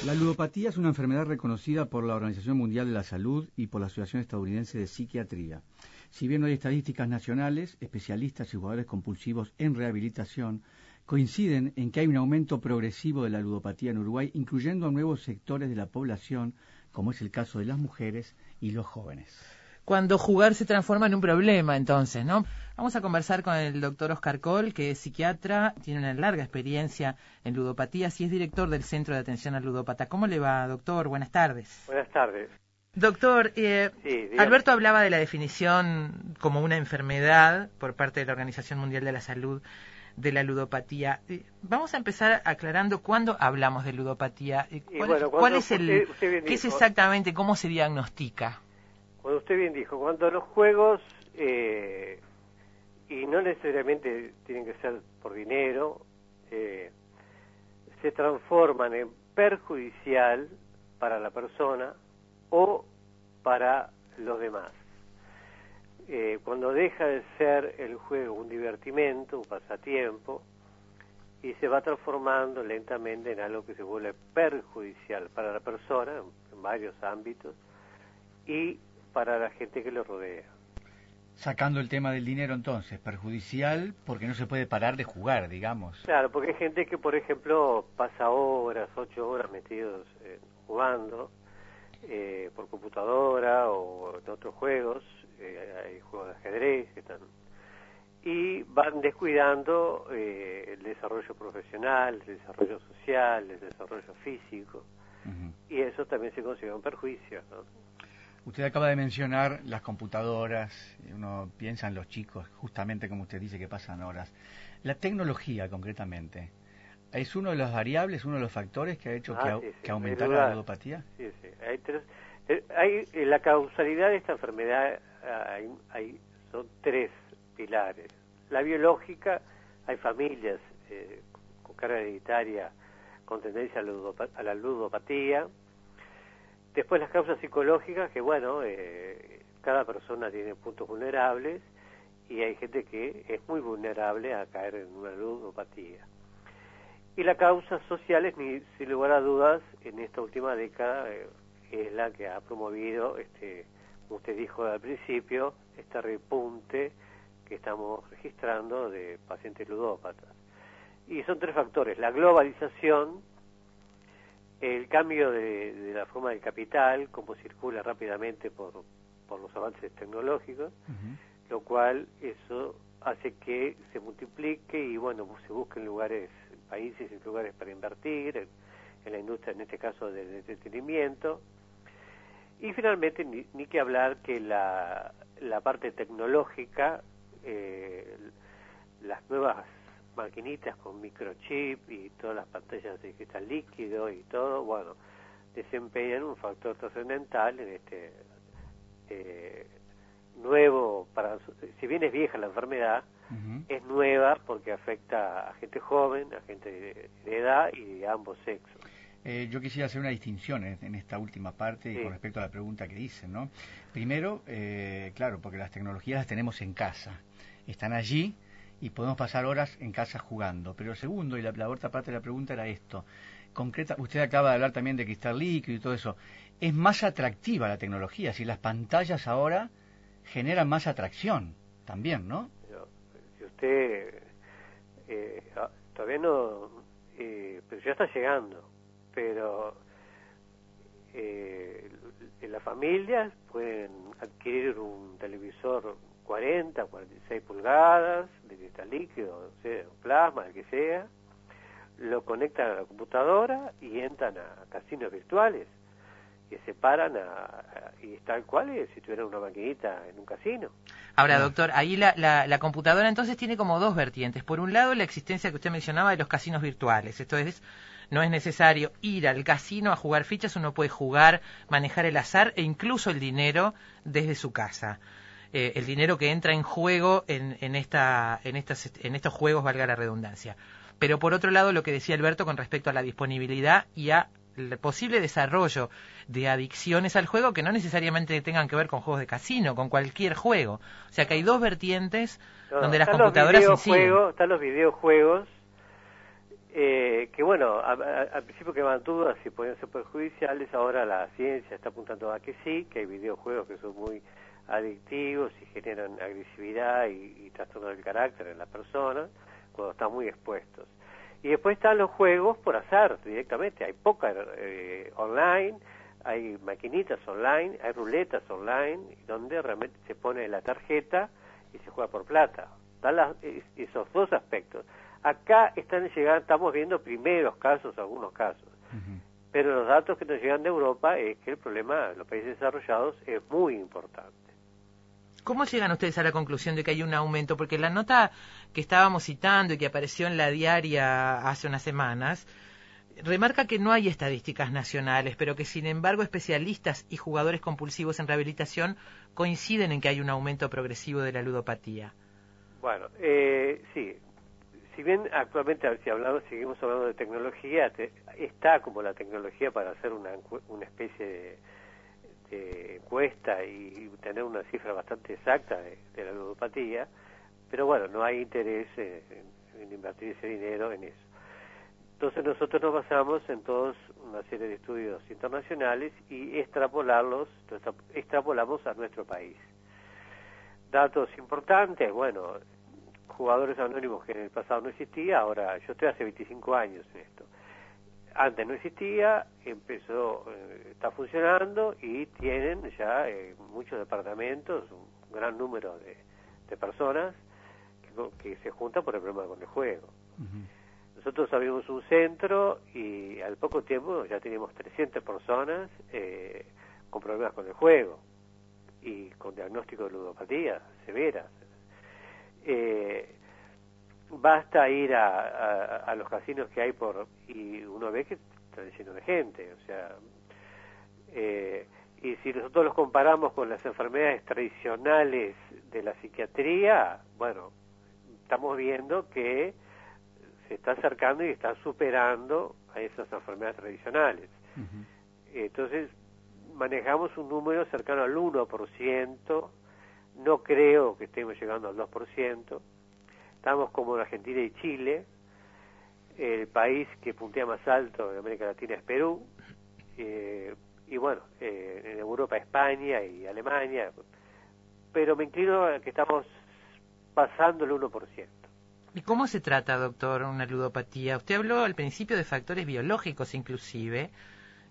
S2: La ludopatía es una enfermedad reconocida por la Organización Mundial de la Salud y por la Asociación Estadounidense de Psiquiatría. Si bien no hay estadísticas nacionales, especialistas y jugadores compulsivos en rehabilitación coinciden en que hay un aumento progresivo de la ludopatía en Uruguay, incluyendo a nuevos sectores de la población, como es el caso de las mujeres y los jóvenes.
S1: Cuando jugar se transforma en un problema, entonces, ¿no? Vamos a conversar con el doctor Oscar Kohl, que es psiquiatra, tiene una larga experiencia en ludopatías y es director del Centro de Atención al Ludópata. ¿Cómo le va, doctor? Buenas tardes.
S12: Buenas tardes.
S1: Doctor, eh,
S12: Sí.
S1: Alberto hablaba de la definición como una enfermedad por parte de la Organización Mundial de la Salud de la ludopatía. Eh, Vamos a empezar aclarando cuándo hablamos de ludopatía. Eh, ¿Cuál,
S12: bueno,
S1: cuál es el,
S12: usted-
S1: qué es exactamente, cómo se diagnostica?
S12: Cuando usted bien dijo, cuando los juegos, eh, y no necesariamente tienen que ser por dinero, eh, se transforman en perjudicial para la persona o para los demás. Eh, cuando deja de ser el juego un divertimento, un pasatiempo, y se va transformando lentamente en algo que se vuelve perjudicial para la persona en, varios ámbitos y para la gente que lo rodea.
S2: Sacando el tema del dinero entonces, perjudicial porque no se puede parar de jugar, digamos.
S12: Claro, porque hay gente que, por ejemplo, pasa horas, ocho horas metidos eh, jugando eh, por computadora o en otros juegos, eh, hay juegos de ajedrez que están y van descuidando eh, el desarrollo profesional, el desarrollo social, el desarrollo físico y eso también se considera un perjuicio. ¿no?
S2: Usted acaba de mencionar las computadoras, uno piensa en los chicos, justamente como usted dice que pasan horas. La tecnología, concretamente, ¿es uno de las variables, uno de los factores que ha hecho
S12: Ah,
S2: que,
S12: sí, sí,
S2: aumentara la ludopatía?
S12: Sí, sí. Hay, tres- eh, hay eh, la causalidad de esta enfermedad hay, hay- son tres pilares. La biológica, hay familias eh, con carga hereditaria con tendencia a la ludopatía. Después las causas psicológicas, que bueno, eh, cada persona tiene puntos vulnerables y hay gente que es muy vulnerable a caer en una ludopatía. Y la causa social es, ni- sin lugar a dudas, en esta última década, eh, es la que ha promovido, este, como usted dijo al principio, este repunte que estamos registrando de pacientes ludópatas. Y son tres factores, la globalización, el cambio de, de la forma del capital, cómo circula rápidamente por, por los avances tecnológicos, lo cual eso hace que se multiplique y bueno, se busquen lugares, países y lugares para invertir, en, en la industria, en este caso del entretenimiento. Y finalmente, ni, ni que hablar que la, la parte tecnológica, eh, las nuevas maquinitas con microchip y todas las pantallas de cristal líquido y todo, bueno, desempeñan un factor trascendental en este eh, nuevo, para si bien es vieja la enfermedad, es nueva porque afecta a gente joven, a gente de, de edad y de ambos sexos.
S2: Eh, yo quisiera hacer una distinción en, en esta última parte y con respecto a la pregunta que hice, ¿no? Primero, eh, claro, porque las tecnologías las tenemos en casa, están allí y podemos pasar horas en casa jugando. Pero segundo, y la, la otra parte de la pregunta era esto, concreta, usted acaba de hablar también de cristal líquido y todo eso, es más atractiva la tecnología, si las pantallas ahora generan más atracción también, ¿no?
S12: Si usted eh, ah, todavía no, eh, pero ya está llegando, pero eh, las familias pueden adquirir un televisor 40, 46 pulgadas de cristal líquido, o sea, plasma, el que sea, lo conectan a la computadora y entran a casinos virtuales que se paran a, a- y tal cual es si tuvieran una maquinita en un casino.
S1: Ahora, doctor, ahí la, la, la computadora entonces tiene como dos vertientes. Por un lado, la existencia que usted mencionaba de los casinos virtuales. Esto es, no es necesario ir al casino a jugar fichas, uno puede jugar, manejar el azar e incluso el dinero desde su casa. Eh, el dinero que entra en juego en, en, esta, en, estas, en estos juegos, valga la redundancia. Pero por otro lado, lo que decía Alberto con respecto a la disponibilidad y a el posible desarrollo de adicciones al juego que no necesariamente tengan que ver con juegos de casino, con cualquier juego. O sea que hay dos vertientes
S12: No,
S1: donde las computadoras inciden.
S12: están los videojuegos eh, que bueno, a- a- al principio quedaban dudas si podían ser perjudiciales, ahora la ciencia está apuntando a que sí, que hay videojuegos que son muy adictivos y generan agresividad y, y trastorno del carácter en la persona cuando están muy expuestos. Y después están los juegos por azar directamente, hay póker eh, online, hay maquinitas online, hay ruletas online, donde realmente se pone la tarjeta y se juega por plata. Están las- es- esos dos aspectos. Acá están llegando, estamos viendo primeros casos, algunos casos. Pero los datos que nos llegan de Europa es que el problema en los países desarrollados es muy importante.
S1: ¿Cómo llegan ustedes a la conclusión de que hay un aumento? Porque la nota que estábamos citando y que apareció en la diaria hace unas semanas remarca que no hay estadísticas nacionales, pero que sin embargo especialistas y jugadores compulsivos en rehabilitación coinciden en que hay un aumento progresivo de la ludopatía.
S12: Bueno, eh, sí. Si bien actualmente, si hablamos, seguimos hablando de tecnología, te- está como la tecnología para hacer una, una especie de, de encuesta y tener una cifra bastante exacta de, la ludopatía, pero bueno, no hay interés eh, en, en invertir ese dinero en eso. Entonces nosotros nos basamos en todos una serie de estudios internacionales y extrapolarlos, extrapolamos a nuestro país. Datos importantes, bueno, jugadores anónimos que en el pasado no existía, ahora yo estoy hace 25 años en esto. Antes no existía, empezó, eh, está funcionando y tienen ya eh, muchos departamentos, un gran número de, de personas que se juntan por el problema con el juego. Nosotros abrimos un centro y al poco tiempo ya teníamos 300 personas eh, con problemas con el juego y con diagnóstico de ludopatía severas. Eh, basta ir a, a- a los casinos que hay por y uno ve que están llenos de gente, o sea, eh, y si nosotros los comparamos con las enfermedades tradicionales de la psiquiatría, bueno, estamos viendo que se está acercando y está superando a esas enfermedades tradicionales. Entonces, manejamos un número cercano al 1%, no creo que estemos llegando al 2%, estamos como en Argentina y Chile, el país que puntea más alto en América Latina es Perú, eh, y bueno, eh, en Europa España y Alemania, pero me inclino a que estamos pasando el 1%.
S1: ¿Y cómo se trata, doctor, una ludopatía? Usted habló al principio de factores biológicos inclusive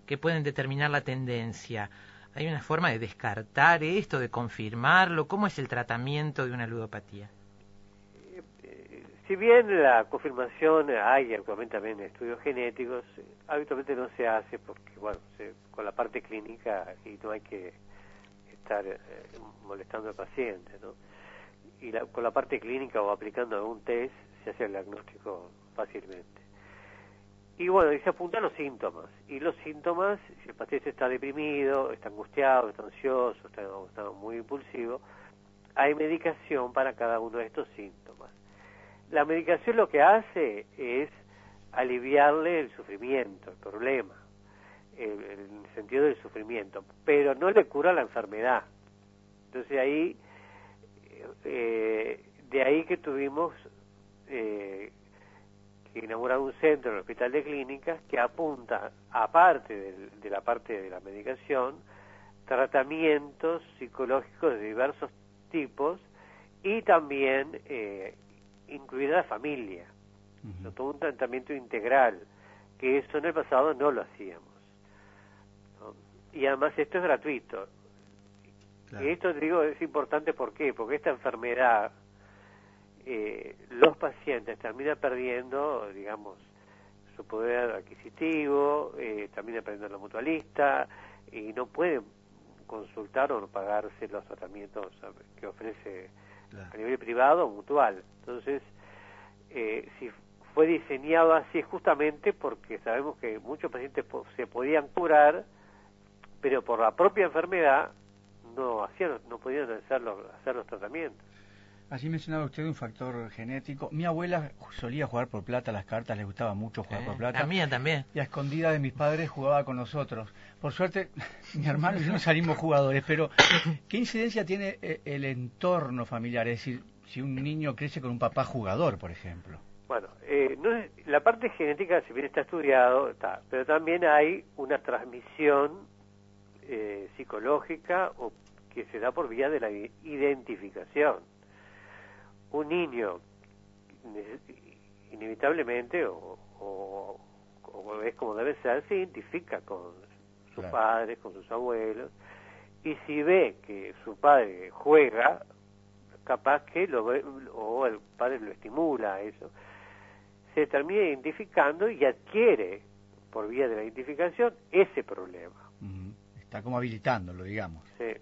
S1: que pueden determinar la tendencia. ¿Hay una forma de descartar esto, de confirmarlo? ¿Cómo es el tratamiento de una ludopatía?
S12: Si bien la confirmación hay actualmente también estudios genéticos, eh, habitualmente no se hace porque, bueno, se- con la parte clínica y no hay que estar eh, molestando al paciente, ¿no? Y la- con la parte clínica o aplicando algún test se hace el diagnóstico fácilmente. Y bueno, y se apuntan los síntomas. Y los síntomas, si el paciente está deprimido, está angustiado, está ansioso, está, está muy impulsivo, hay medicación para cada uno de estos síntomas. La medicación lo que hace es aliviarle el sufrimiento, el problema, el, sentido del sufrimiento, pero no le cura la enfermedad. Entonces ahí, eh, de ahí que tuvimos eh, que inaugurar un centro en el Hospital de Clínicas que apunta, aparte del- de la parte de la medicación, tratamientos psicológicos de diversos tipos y también eh, incluida la familia, ¿no? todo un tratamiento integral, que eso en el pasado no lo hacíamos. ¿no? Y además esto es gratuito.
S2: Claro.
S12: Y esto digo es importante ¿por qué? porque esta enfermedad eh, los pacientes terminan perdiendo, digamos, su poder adquisitivo, eh, terminan perdiendo la mutualista y no pueden consultar o pagarse los tratamientos que ofrece a nivel privado o mutual. Entonces, eh, si fue diseñado así es justamente porque sabemos que muchos pacientes se podían curar, pero por la propia enfermedad no hacían, no podían hacer hacer los tratamientos.
S2: Así mencionaba usted un factor genético. Mi abuela solía jugar por plata las cartas, le gustaba mucho jugar
S1: Eh,
S2: por plata.
S1: la mía también.
S2: Y a escondida de mis padres jugaba con nosotros. Por suerte, mi hermano y yo no salimos jugadores, pero ¿qué incidencia tiene eh, el entorno familiar? Es decir, si un niño crece con un papá jugador, por ejemplo.
S12: Bueno, eh, no es- la parte genética, si bien está estudiado, está, pero también hay una transmisión eh, psicológica o que se da por vía de la identificación. Un niño, ne- inevitablemente, o, o- o es como debe ser, se identifica con sus
S2: Claro.
S12: padres, con sus abuelos, y si ve que su padre juega, capaz que lo ve, o el padre lo estimula a eso, se termina identificando y adquiere, por vía de la identificación, ese problema.
S2: Está como habilitándolo, digamos.
S12: Sí,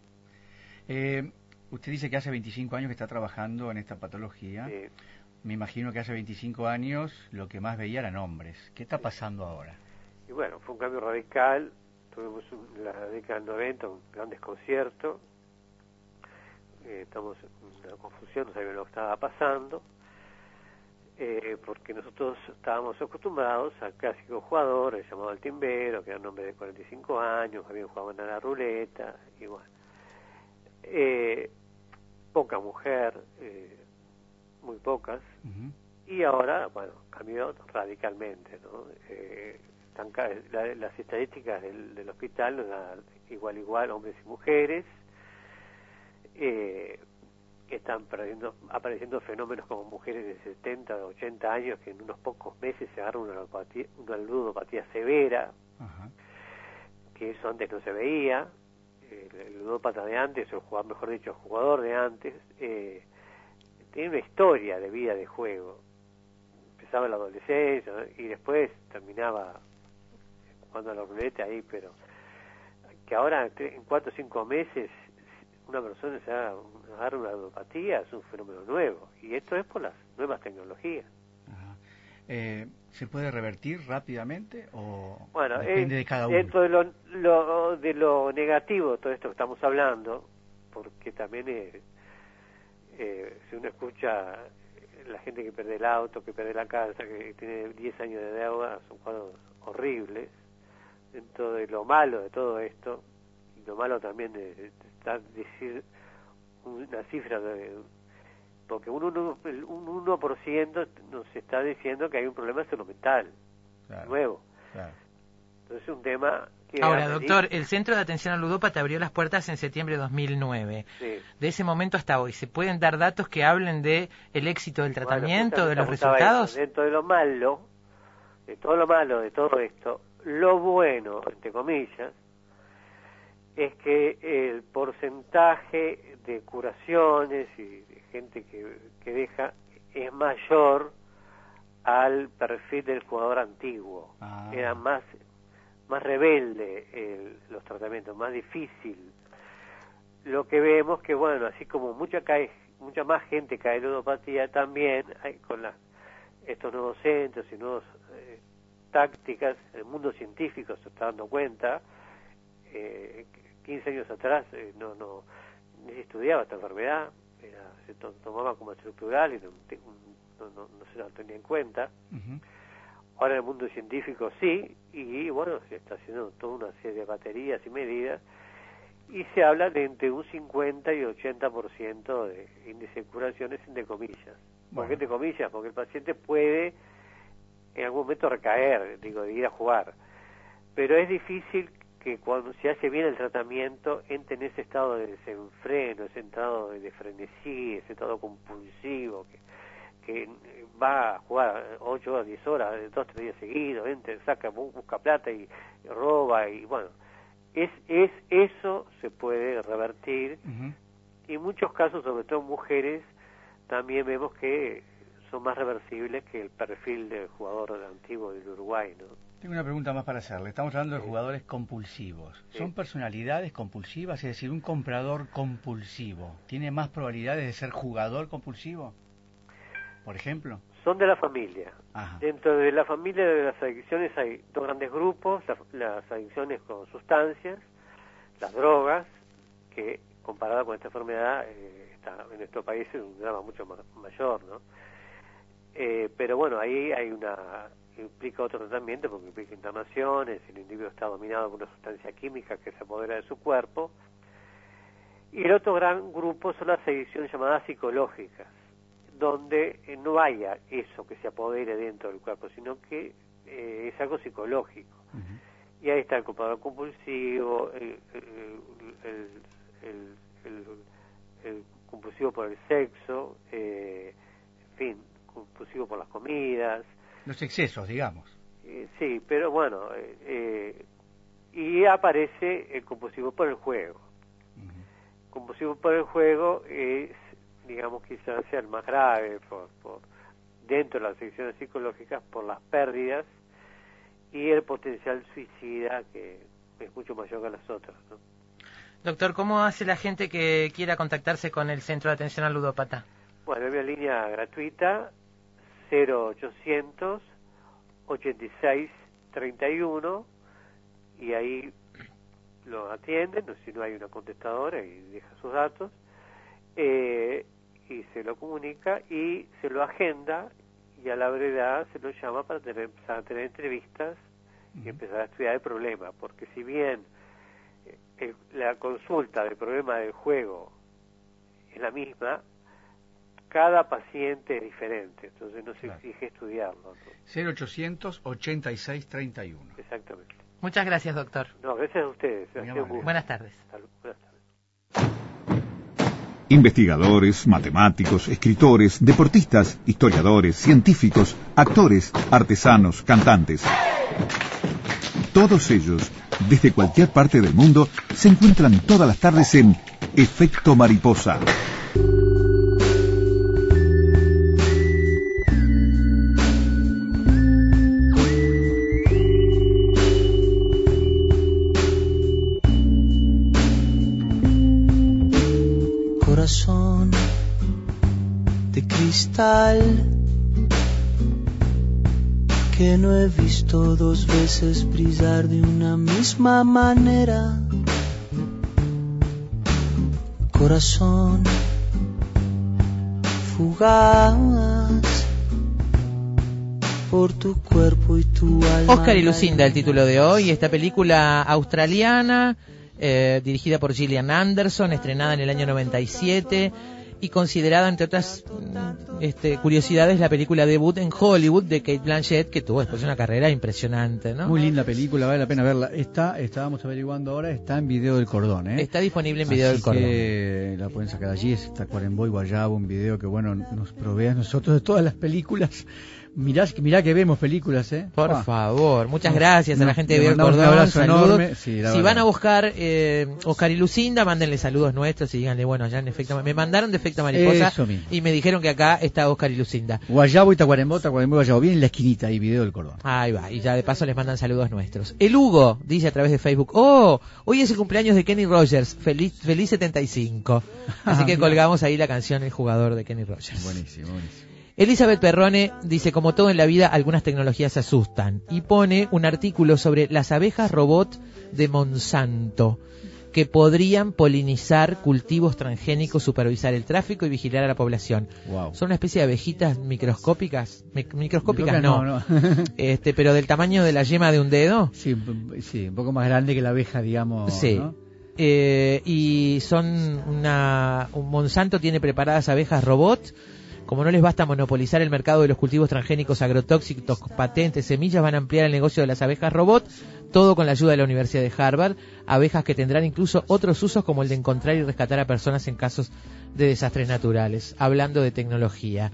S2: Eh, usted dice que hace 25 años que está trabajando en esta patología.
S12: sí.
S2: Me imagino que hace 25 años lo que más veía eran hombres. ¿Qué está pasando ahora?
S12: Y bueno, fue un cambio radical. Tuvimos un- en la década del 90 un gran desconcierto. Eh, estamos en una confusión, no sabíamos lo que estaba pasando. Eh, porque nosotros estábamos acostumbrados al clásico jugador, el llamado el timbero, que era un hombre de 45 años, habían jugado en la ruleta, y bueno. Eh, poca mujer, eh, muy pocas, y ahora, bueno, cambió radicalmente, ¿no? Eh, están la- las estadísticas del, del hospital nos dan igual igual hombres y mujeres. Eh, están apareciendo fenómenos como mujeres de 70 o 80 años que en unos pocos meses se agarran una, ludopatía, una ludopatía severa,
S2: Ajá.
S12: que eso antes no se veía. El, el de antes, o el jugador, mejor dicho, el jugador de antes, eh, tiene una historia de vida de juego. Empezaba en la adolescencia y después terminaba jugando a la ruleta ahí, pero que ahora en cuatro o cinco meses una persona se haga, agarra una ludopatía es un fenómeno nuevo y esto es por las nuevas tecnologías.
S2: Eh, ¿Se puede revertir rápidamente o
S12: Bueno,
S2: depende
S12: eh,
S2: de cada uno?
S12: dentro de lo, lo- de lo negativo todo esto que estamos hablando, porque también eh, eh, si uno escucha eh, la gente que pierde el auto, que pierde la casa, que tiene 10 años de deuda, son cuadros horribles. Dentro de lo malo de todo esto, y lo malo también de, está decir una cifra de porque un 1%, el- un 1% nos está diciendo que hay un problema de salud mental
S2: Claro,
S12: nuevo.
S2: claro.
S12: Entonces es un tema que...
S1: Ahora, doctor, el Centro de Atención al Ludópata abrió las puertas en septiembre de 2009.
S12: Sí.
S1: De ese momento hasta hoy, ¿se pueden dar datos que hablen de el éxito del
S12: Bueno,
S1: tratamiento, de los resultados?
S12: eso. Dentro de lo malo, de todo lo malo de todo esto, lo bueno, entre comillas, es que el porcentaje de curaciones y de gente que, que deja es mayor al perfil del jugador antiguo.
S2: Ah.
S12: Era más, más rebelde el- los tratamientos, más difícil. Lo que vemos que, bueno, así como mucha cae, mucha más gente cae en ludopatía, también hay con las estos nuevos centros y nuevas eh, tácticas, el mundo científico se está dando cuenta, eh, 15 años atrás eh, no, no, ni se estudiaba esta enfermedad, era- se to- tomaba como estructural y no, no, no- no se la tenía en cuenta. Ahora en el mundo científico sí, y bueno, se está haciendo toda una serie de baterías y medidas, y se habla de entre un 50 y 80% de índice de curaciones entre comillas. ¿Por
S2: Bueno.
S12: qué entre comillas? Porque el paciente puede en algún momento recaer, digo, de ir a jugar. Pero es difícil que cuando se hace bien el tratamiento entre en ese estado de desenfreno, ese estado de frenesí, ese estado compulsivo, que, que va a jugar 8 horas, 10 horas, 2, 3 días seguidos, entra, saca, bu- busca plata y, roba y bueno, es, es eso se puede revertir y en muchos casos, sobre todo mujeres, también vemos que son más reversibles que el perfil del jugador antiguo del Uruguay, ¿no?
S2: Tengo una pregunta más para hacerle. Estamos hablando de jugadores compulsivos.
S12: Sí.
S2: ¿Son personalidades compulsivas? Es decir, un comprador compulsivo. ¿Tiene más probabilidades de ser jugador compulsivo? Por ejemplo.
S12: Son de la familia.
S2: Ajá.
S12: Dentro de la familia de las adicciones hay dos grandes grupos, la- las adicciones con sustancias, las drogas, que comparada con esta enfermedad eh, está en nuestro país es un drama mucho ma- mayor, ¿no? Eh, pero bueno, ahí hay una implica otro tratamiento porque implica internaciones, el individuo está dominado por una sustancia química que se apodera de su cuerpo. Y el otro gran grupo son las adicciones llamadas psicológicas, donde eh, no haya eso que se apodere dentro del cuerpo, sino que eh, es algo psicológico. Y ahí está el comprador compulsivo, el- el compulsivo por el sexo, eh, en fin, compulsivo por las comidas.
S2: Los excesos, digamos.
S12: Eh, sí, pero bueno, eh, eh, y aparece el compulsivo por el juego.
S2: Ujú.
S12: Compulsivo por el juego es, digamos, quizás sea el más grave por, por dentro de las secciones psicológicas por las pérdidas y el potencial suicida que es mucho mayor que las otras. ¿no?
S1: Doctor, ¿cómo hace la gente que quiera contactarse con el Centro de Atención al Ludópata?
S12: Bueno, hay una línea gratuita 0800 86 31 y ahí lo atienden, si no hay una contestadora y deja sus datos eh, y se lo comunica y se lo agenda y a la brevedad se lo llama para tener, empezar a tener entrevistas y empezar a estudiar el problema, porque si bien eh, el- la consulta del problema del juego es la misma, cada paciente es diferente, entonces no se
S2: Claro.
S12: exige estudiarlo. ¿no?
S2: 0800 86 31.
S12: Exactamente.
S1: Muchas gracias, doctor.
S12: No, gracias a ustedes.
S1: Buenas tardes.
S12: Salud, buenas tardes.
S3: Investigadores, matemáticos, escritores, deportistas, historiadores, científicos, actores, artesanos, cantantes. Todos ellos, desde cualquier parte del mundo, se encuentran todas las tardes en Efecto Mariposa.
S13: Cristal que no he visto dos veces brillar de una misma manera. Corazón fugaz por tu cuerpo y tu alma.
S1: Oscar y Lucinda, el título de hoy. Esta película australiana, eh, dirigida por Gillian Anderson, estrenada en el año 97 y considerada, entre otras mm, este, curiosidades, la película debut en Hollywood de Kate Blanchett, que tuvo después una carrera impresionante, ¿no?
S2: Muy linda película, vale la pena verla. Está, estábamos averiguando ahora, está en video del cordón, ¿eh?
S1: Está disponible en video
S2: Así
S1: del cordón.
S2: que la pueden sacar allí, está Cuaremboy Guayabo, un video que bueno nos provee a nosotros de todas las películas. Mirá, mirá que vemos películas, ¿eh?
S1: Por
S2: Ah.
S1: favor, muchas
S2: No,
S1: gracias a la gente de del
S2: mandamos un
S1: Cordón.
S2: abrazo enorme. Sí,
S1: si
S2: verdad.
S1: van a buscar eh, Oscar y Lucinda, mándenle saludos nuestros y díganle, bueno, allá en efecto, me mandaron de efecto mariposa y me dijeron que acá está Oscar y Lucinda.
S2: Guayabo y Tacuarembó, Tacuarembó Guayabo, bien en la esquinita ahí, video del cordón.
S1: Ahí va, y ya de paso les mandan saludos nuestros. El Hugo dice a través de Facebook, oh, hoy es el cumpleaños de Kenny Rogers, feliz, feliz 75. Así que colgamos ahí la canción El jugador de Kenny Rogers.
S2: Buenísimo, buenísimo.
S1: Elizabeth Perrone dice, como todo en la vida, algunas tecnologías asustan. Y pone un artículo sobre las abejas robot de Monsanto, que podrían polinizar cultivos transgénicos, supervisar el tráfico y vigilar a la población.
S2: Wow.
S1: Son una especie de abejitas microscópicas, mic- microscópicas
S2: que
S1: no, este, pero del tamaño de la yema de un dedo.
S2: sí, sí, un poco más grande que la abeja, digamos.
S1: Sí.
S2: ¿no?
S1: Eh, y son una. Un Monsanto tiene preparadas abejas robot. Como no les basta monopolizar el mercado de los cultivos transgénicos, agrotóxicos, patentes, semillas, van a ampliar el negocio de las abejas robot, todo con la ayuda de la Universidad de Harvard. Abejas que tendrán incluso otros usos como el de encontrar y rescatar a personas en casos de desastres naturales. Hablando de tecnología.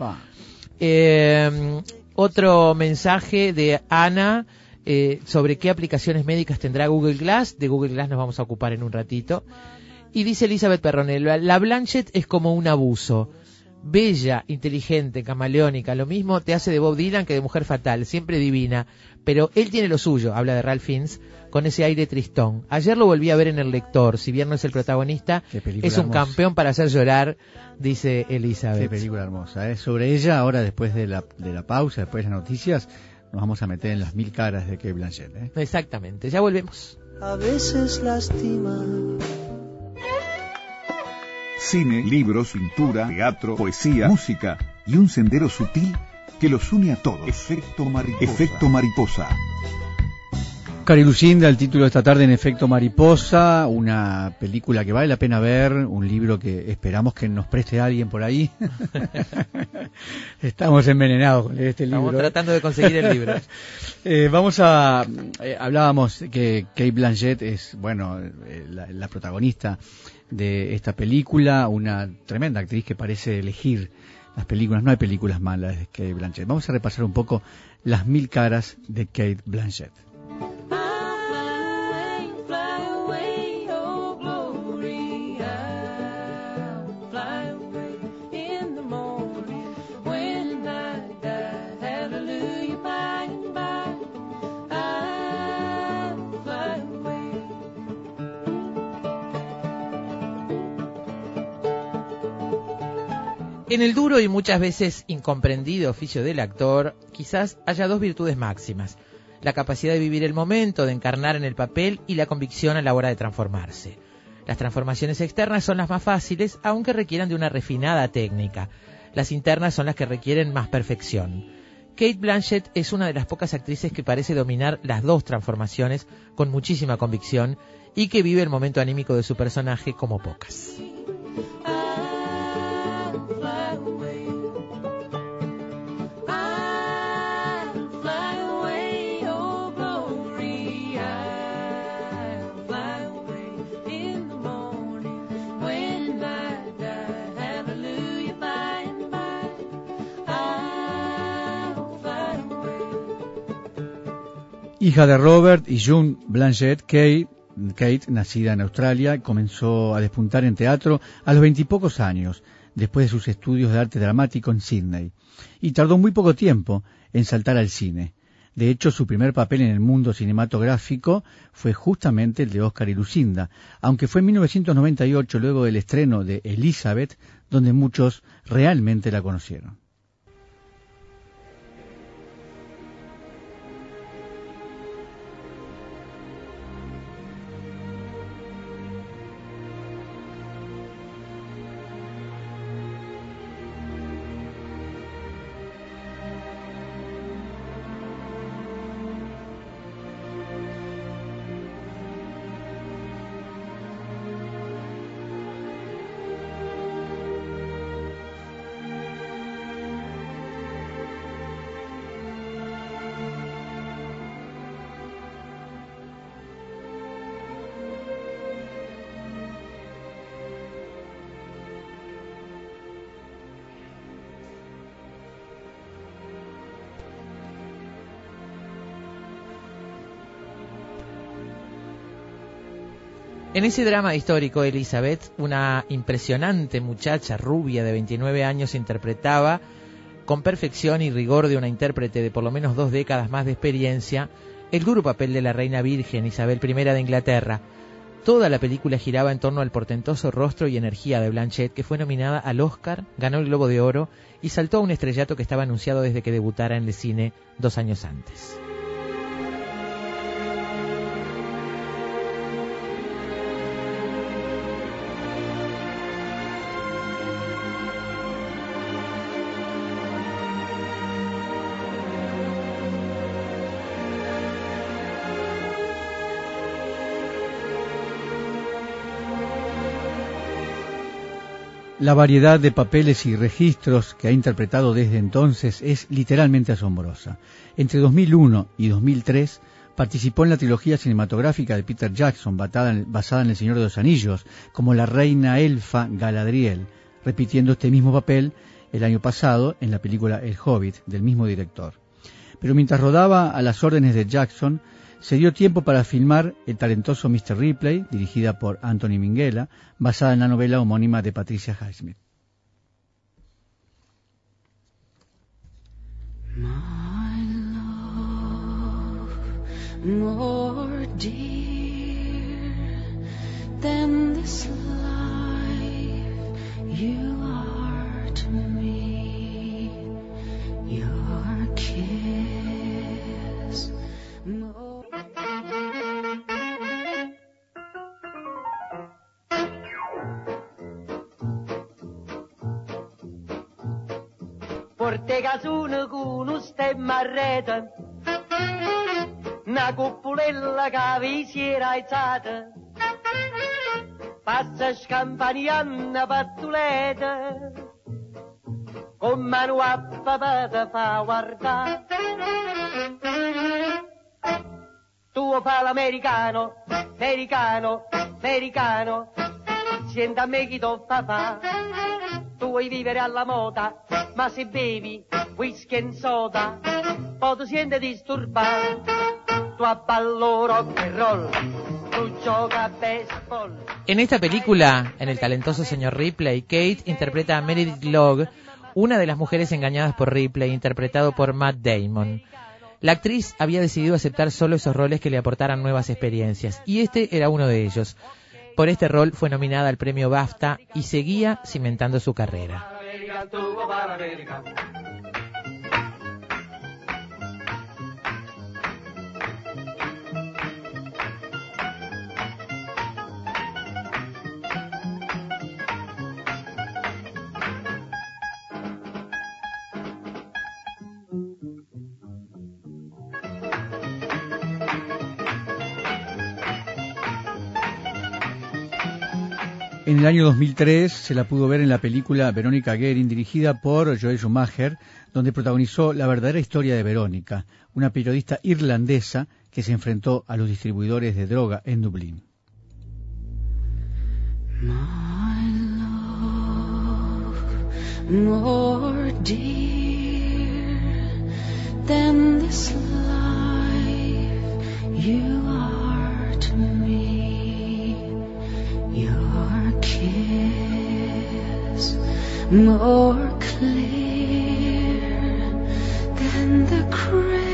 S1: Eh, otro mensaje de Ana eh, sobre qué aplicaciones médicas tendrá Google Glass. De Google Glass nos vamos a ocupar en un ratito. Y dice Elizabeth Perronel, la Blanchett es como un abuso. Bella, inteligente, camaleónica, lo mismo te hace de Bob Dylan que de Mujer Fatal, siempre divina. Pero él tiene lo suyo, habla de Ralph Fiennes, con ese aire tristón. Ayer lo volví a ver en El Lector, si bien no es el protagonista, es un
S2: hermosa.
S1: campeón para hacer llorar, dice Elizabeth.
S2: Qué película hermosa. ¿eh? Sobre ella, ahora después de la, de la pausa, después de las noticias, nos vamos a meter en las mil caras de Kate Blanchett. ¿eh?
S1: Exactamente, ya volvemos.
S13: A veces lastima.
S3: Cine, libros, pintura, teatro, poesía, música y un sendero sutil que los une a todos. Efecto mariposa. Efecto mariposa.
S2: Cari Lucinda, el título de esta tarde en Efecto Mariposa, una película que vale la pena ver, un libro que esperamos que nos preste alguien por ahí. Estamos envenenados con este libro.
S1: Estamos tratando de conseguir el libro.
S2: Eh, vamos a. eh, hablábamos que Kate Blanchett es, bueno, eh, la, la protagonista de esta película, una tremenda actriz que parece elegir las películas. No hay películas malas de Kate Blanchett. Vamos a repasar un poco las mil caras de Kate Blanchett.
S1: En el duro y muchas veces incomprendido oficio del actor, quizás haya dos virtudes máximas. La capacidad de vivir el momento, de encarnar en el papel y la convicción a la hora de transformarse. Las transformaciones externas son las más fáciles, aunque requieran de una refinada técnica. Las internas son las que requieren más perfección. Kate Blanchett es una de las pocas actrices que parece dominar las dos transformaciones con muchísima convicción y que vive el momento anímico de su personaje como pocas.
S2: Hija de Robert y June Blanchett, Kate, Kate, nacida en Australia, comenzó a despuntar en teatro a los veintipocos años, después de sus estudios de arte dramático en Sydney, y tardó muy poco tiempo en saltar al cine. De hecho, su primer papel en el mundo cinematográfico fue justamente el de Oscar y Lucinda, aunque fue en 1998, luego del estreno de Elizabeth, donde muchos realmente la conocieron.
S1: En ese drama histórico, Elizabeth, una impresionante muchacha rubia de 29 años, interpretaba con perfección y rigor de una intérprete de por lo menos dos décadas más de experiencia el duro papel de la reina virgen Isabel I de Inglaterra. Toda la película giraba en torno al portentoso rostro y energía de Blanchett, que fue nominada al Oscar, ganó el Globo de Oro y saltó a un estrellato que estaba anunciado desde que debutara en el cine dos años antes.
S2: La variedad de papeles y registros que ha interpretado desde entonces es literalmente asombrosa. Entre 2001 y 2003 participó en la trilogía cinematográfica de Peter Jackson basada en, El Señor de los Anillos, como la reina elfa Galadriel, repitiendo este mismo papel el año pasado en la película El Hobbit del mismo director. Pero mientras rodaba a las órdenes de Jackson, se dio tiempo para filmar El talentoso Mr. Ripley, dirigida por Anthony Minghella, basada en la novela homónima de Patricia Highsmith.
S14: Casuna con un stemma a rete, una cuppolella che vi si era alzata, passa scampanianna pattuleta, con mano a papà te fa guardare. Tu fa l'americano, americano, americano, senti a me chi tu fa fa. Tu vuoi vivere alla moda,
S1: En esta película, en el talentoso señor Ripley, Kate interpreta a Meredith Logg, una de las mujeres engañadas por Ripley, interpretado por Matt Damon. La actriz había decidido aceptar solo esos roles que le aportaran nuevas experiencias, y este era uno de ellos. Por este rol fue nominada al premio BAFTA y seguía cimentando su carrera.
S14: America, to about America.
S2: El año 2003 se la pudo ver en la película Verónica Guerin, dirigida por Joel Schumacher, donde protagonizó la verdadera historia de Verónica, una periodista irlandesa que se enfrentó a los distribuidores de droga en Dublín.
S13: More clear than the crystal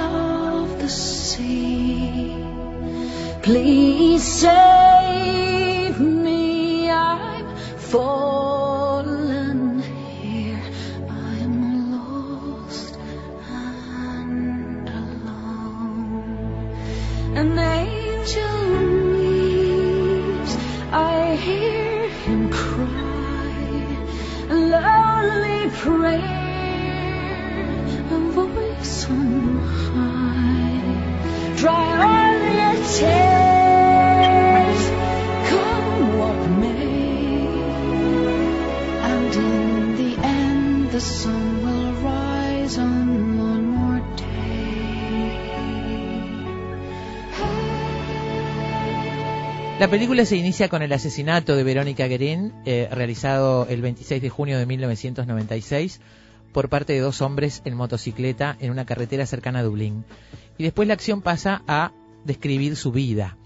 S13: of the sea. Please save me. I'm fallen here. I'm lost and alone. An angel prayer. A voice on high. Dry all your tears.
S1: La película se inicia con el asesinato de Verónica Guerin, eh, realizado el 26 de junio de 1996 por parte de dos hombres en motocicleta en una carretera cercana a Dublín. Y después la acción pasa a describir su vida.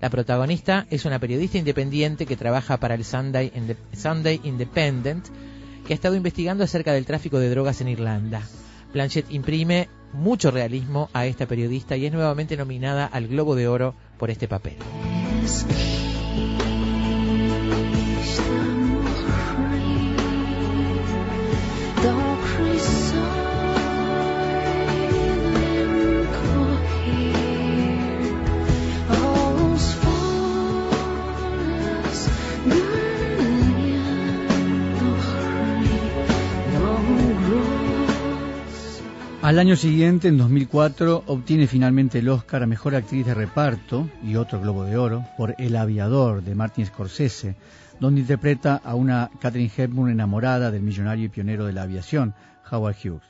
S1: La protagonista es una periodista independiente que trabaja para el Sunday, Sunday Independent, que ha estado investigando acerca del tráfico de drogas en Irlanda. Blanchett imprime mucho realismo a esta periodista y es nuevamente nominada al Globo de Oro por este papel.
S2: Al año siguiente, en 2004, obtiene finalmente el Oscar a Mejor Actriz de Reparto y otro Globo de Oro por El Aviador de Martin Scorsese, donde interpreta a una Catherine Hepburn enamorada del millonario y pionero de la aviación, Howard Hughes.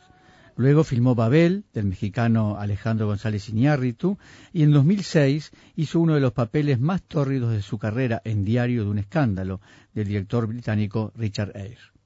S2: Luego filmó Babel, del mexicano Alejandro González Iñárritu, y en 2006 hizo uno de los papeles más tórridos de su carrera en Diario de un Escándalo, del director británico Richard Eyre.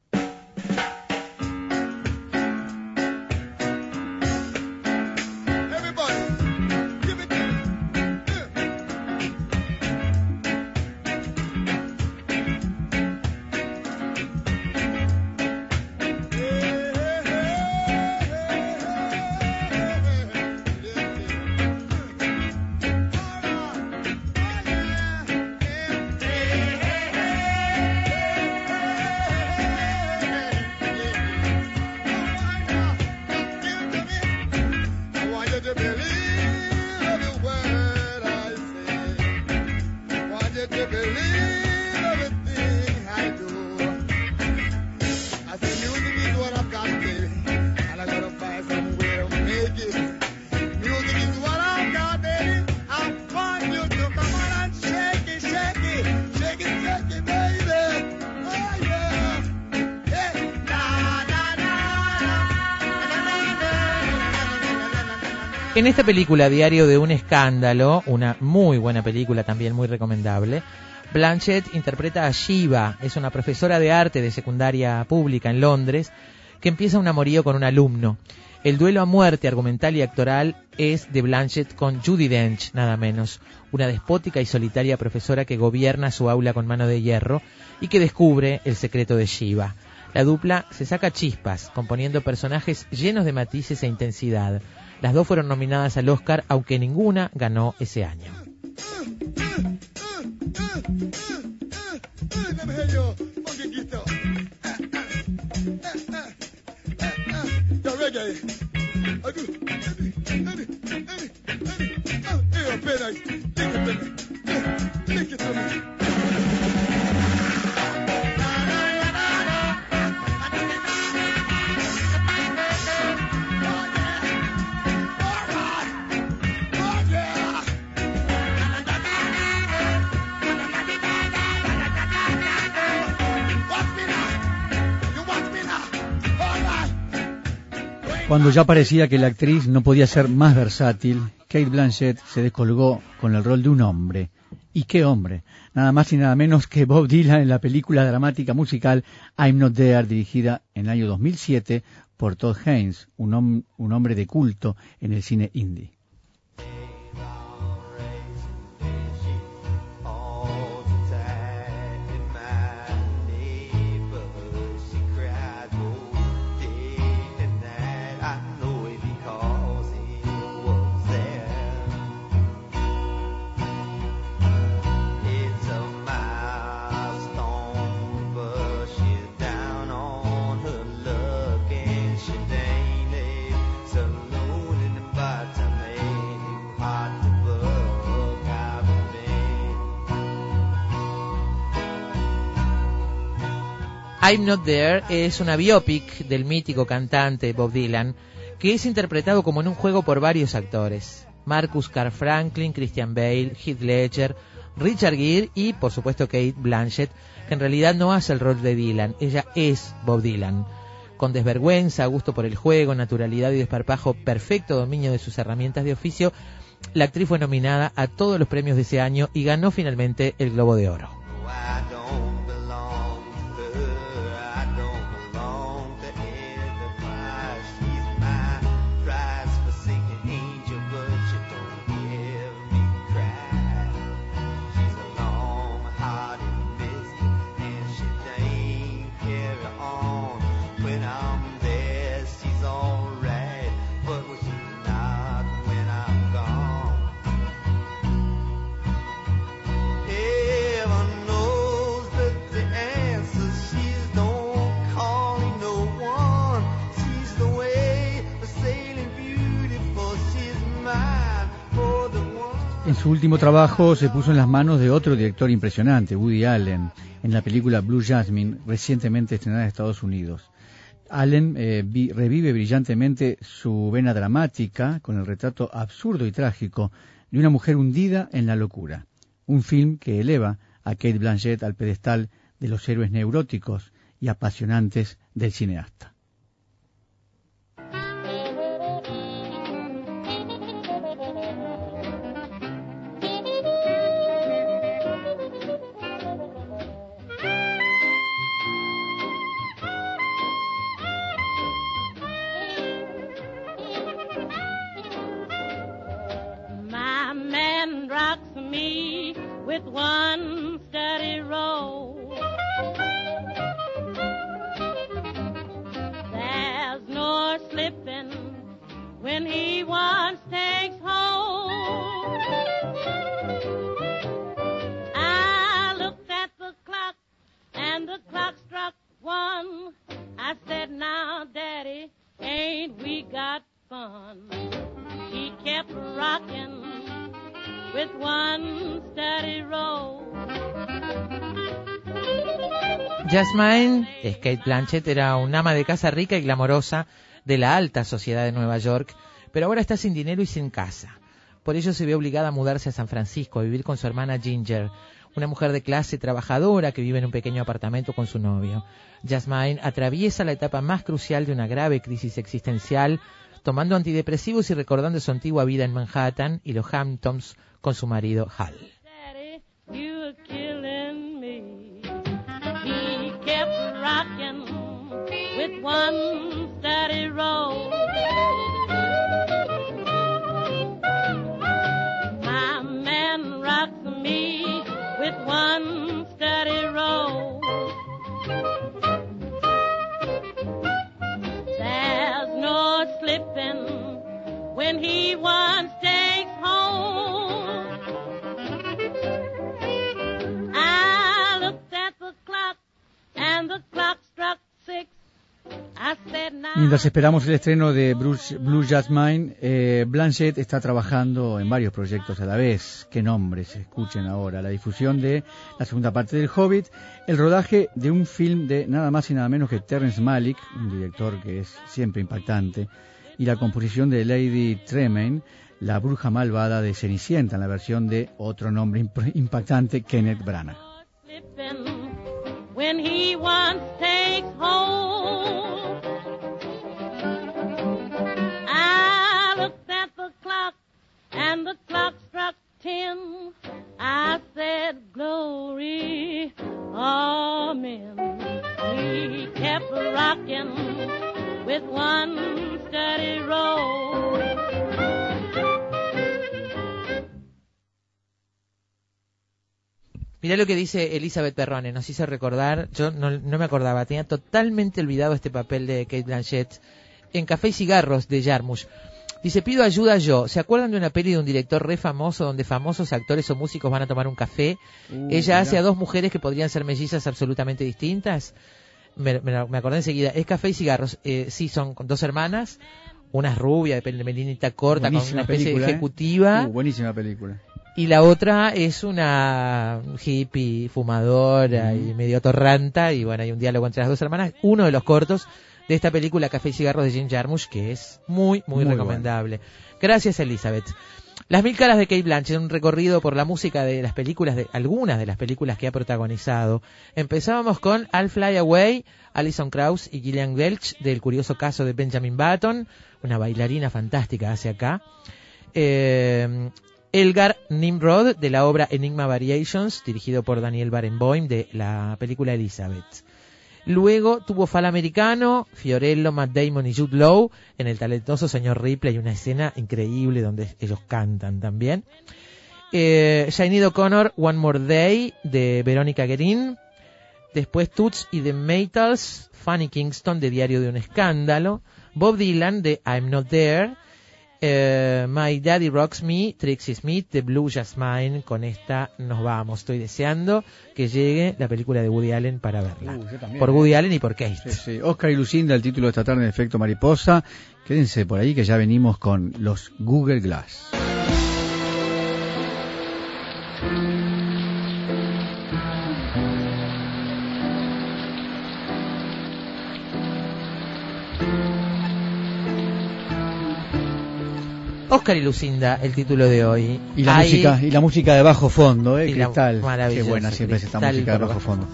S1: En esta película, Diario de un Escándalo, una muy buena película también muy recomendable, Blanchett interpreta a Shiva, es una profesora de arte de secundaria pública en Londres, que empieza un amorío con un alumno. El duelo a muerte argumental y actoral es de Blanchett con Judy Dench, nada menos, una despótica y solitaria profesora que gobierna su aula con mano de hierro y que descubre el secreto de Shiva. La dupla se saca chispas, componiendo personajes llenos de matices e intensidad. Las dos fueron nominadas al Oscar, aunque ninguna ganó ese año.
S2: Cuando ya parecía que la actriz no podía ser más versátil, Kate Blanchett se descolgó con el rol de un hombre. ¿Y qué hombre? Nada más y nada menos que Bob Dylan en la película dramática musical I'm Not There, dirigida en el año 2007 por Todd Haynes, un, un hombre de culto en el cine indie.
S1: I'm Not There es una biopic del mítico cantante Bob Dylan que es interpretado como en un juego por varios actores. Marcus Carl Franklin, Christian Bale, Heath Ledger, Richard Gere y por supuesto Kate Blanchett, que en realidad no hace el rol de Dylan, ella es Bob Dylan. Con desvergüenza, gusto por el juego, naturalidad y desparpajo, perfecto dominio de sus herramientas de oficio, la actriz fue nominada a todos los premios de ese año y ganó finalmente el Globo de Oro.
S2: Su último trabajo se puso en las manos de otro director impresionante, Woody Allen, en la película Blue Jasmine, recientemente estrenada en Estados Unidos. Allen eh, vi- revive brillantemente su vena dramática con el retrato absurdo y trágico de una mujer hundida en la locura. Un film que eleva a Kate Blanchett al pedestal de los héroes neuróticos y apasionantes del cineasta.
S1: Blanchett, era un ama de casa rica y glamorosa de la alta sociedad de Nueva York, pero ahora está sin dinero y sin casa. Por ello se ve obligada a mudarse a San Francisco, a vivir con su hermana Ginger, una mujer de clase trabajadora que vive en un pequeño apartamento con su novio. Jasmine atraviesa la etapa más crucial de una grave crisis existencial tomando antidepresivos y recordando su antigua vida en Manhattan y los Hamptons con su marido Hal.
S15: One steady roll. My man rocks me with one steady roll. There's no slipping when he once
S2: Mientras esperamos el estreno de Bruce, Blue Jasmine, eh, Blanchett está trabajando en varios proyectos a la vez. ¿Qué nombres? Escuchen ahora. La difusión de la segunda parte del Hobbit, el rodaje de un film de nada más y nada menos que Terrence Malick, un director que es siempre impactante, y la composición de Lady Tremaine, la bruja malvada de Cenicienta, en la versión de otro nombre imp- impactante, Kenneth Branagh.
S15: when he once takes hold. And the clock struck ten. I said, Glory, Amen. He kept rocking with one steady roll.
S1: Mirá lo que dice Elizabeth Perrone, nos hizo recordar, yo no, no me acordaba, tenía totalmente olvidado este papel de Kate Blanchett en Café y Cigarros de Jarmusch. Dice, pido ayuda yo. ¿Se acuerdan de una peli de un director re famoso donde famosos actores o músicos van a tomar un café?
S2: Uh,
S1: Ella hace a dos mujeres que podrían ser mellizas absolutamente distintas. Me, me- me acordé enseguida. Es Café y Cigarros. Eh, sí, son con dos hermanas. Una es rubia, de melinita corta, con una especie
S2: película,
S1: de
S2: ¿eh?
S1: ejecutiva.
S2: Uh, buenísima película.
S1: Y la otra es una hippie fumadora y medio torranta. Y bueno, hay un diálogo entre las dos hermanas. Uno de los cortos de esta película Café y Cigarros de Jim Jarmusch, que es muy, muy,
S2: Muy
S1: recomendable. Gracias, Elizabeth. Las mil caras de Kate Blanchett, un recorrido por la música de las películas, de algunas de las películas que ha protagonizado. Empezábamos con I'll Fly Away, Alison Krauss y Gillian Welch, del curioso caso de Benjamin Button, una bailarina fantástica hacia acá. Eh, Elgar Nimrod, de la obra Enigma Variations, dirigido por Daniel Barenboim, de la película Elizabeth. Luego tuvo Fal Americano, Fiorello, Matt Damon y Jude Law en el talentoso señor Ripley, una escena increíble donde ellos cantan también. Eh, O'Connor, One More Day de Verónica Guerin. Después Toots y The Maytals, Fanny Kingston de Diario de un Escándalo. Bob Dylan de I'm Not There. Eh, My Daddy Rocks Me, Trixie Smith de Blue Jasmine. Con esta nos vamos. Estoy deseando que llegue la película de Woody Allen para verla.
S2: Uh, también,
S1: por
S2: eh.
S1: Woody Allen y por Kate.
S2: Sí, sí. Oscar y Lucinda, el título de esta tarde en efecto mariposa. Quédense por ahí que ya venimos con los Google Glass.
S1: Oscar y Lucinda, el título de hoy.
S2: Y la
S1: Hay-
S2: música y la música de bajo fondo, eh,
S1: Y
S2: Cristal. Qué buena siempre es esta música de bajo fondo.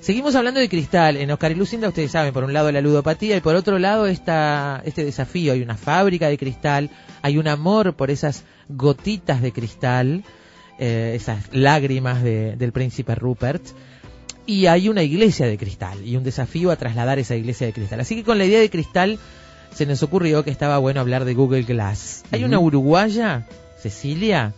S1: Seguimos hablando de cristal. En Oscar y Lucinda, ustedes saben, por un lado la ludopatía y por otro lado esta, este desafío. Hay una fábrica de cristal, hay un amor por esas gotitas de cristal, eh, esas lágrimas de- del príncipe Rupert. Y hay una iglesia de cristal y un desafío a trasladar esa iglesia de cristal. Así que con la idea de cristal se nos ocurrió que estaba bueno hablar de Google Glass. Hay una uruguaya, Cecilia,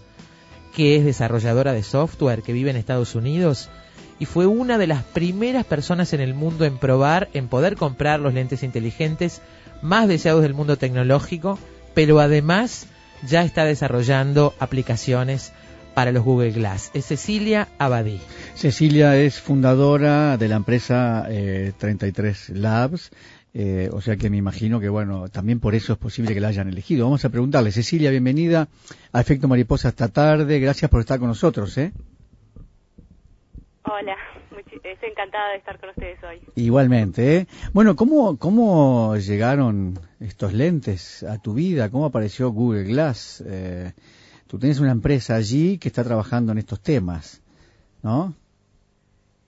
S1: que es desarrolladora de software, que vive en Estados Unidos y fue una de las primeras personas en el mundo en probar, en poder comprar los lentes inteligentes más deseados del mundo tecnológico, pero además ya está desarrollando aplicaciones para los Google Glass. Es Cecilia Abadí.
S2: Cecilia es fundadora de la empresa eh, 33 Labs, eh, o sea que me imagino que, bueno, también por eso es posible que la hayan elegido. Vamos a preguntarle, Cecilia, bienvenida a Efecto Mariposa esta tarde, gracias por estar con nosotros, ¿eh?
S16: Hola, estoy encantada de estar con ustedes hoy.
S2: Igualmente, ¿eh? Bueno, ¿cómo, ¿cómo llegaron estos lentes a tu vida? ¿Cómo apareció Google Glass? Eh, tú tienes una empresa allí que está trabajando en estos temas, ¿no?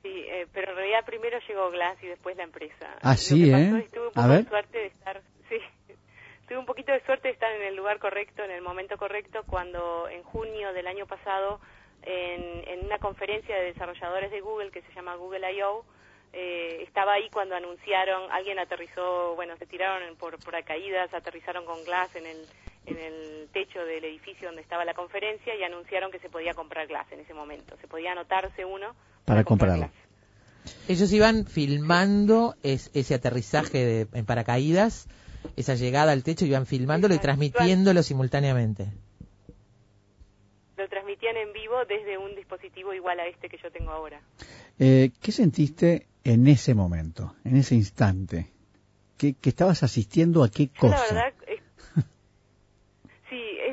S16: Sí, eh, pero en realidad primero llegó Glass y después la empresa.
S2: Ah,
S16: Lo
S2: sí,
S16: que pasó
S2: ¿eh?
S16: tuve un
S2: A
S16: poco
S2: ver.
S16: de suerte de estar, sí, tuve un poquito lugar correcto, en el momento correcto, cuando en junio del año pasado, en, en una conferencia de desarrolladores de Google que se llama Google I.O., eh, estaba ahí cuando anunciaron, alguien aterrizó, bueno, se tiraron por, por caídas, aterrizaron con Glass en el, en el techo del edificio donde estaba la conferencia y anunciaron que se podía comprar Glass en ese momento, se podía anotarse uno
S2: Para comprarlo.
S1: Ellos iban filmando es- ese aterrizaje de- en paracaídas, esa llegada al techo, iban filmándolo y transmitiéndolo simultáneamente.
S16: Lo transmitían en vivo desde un dispositivo igual a este que yo tengo ahora.
S2: Eh, ¿Qué sentiste en ese momento, en ese instante? ¿Qué, que estabas asistiendo a qué cosa?
S16: la verdad,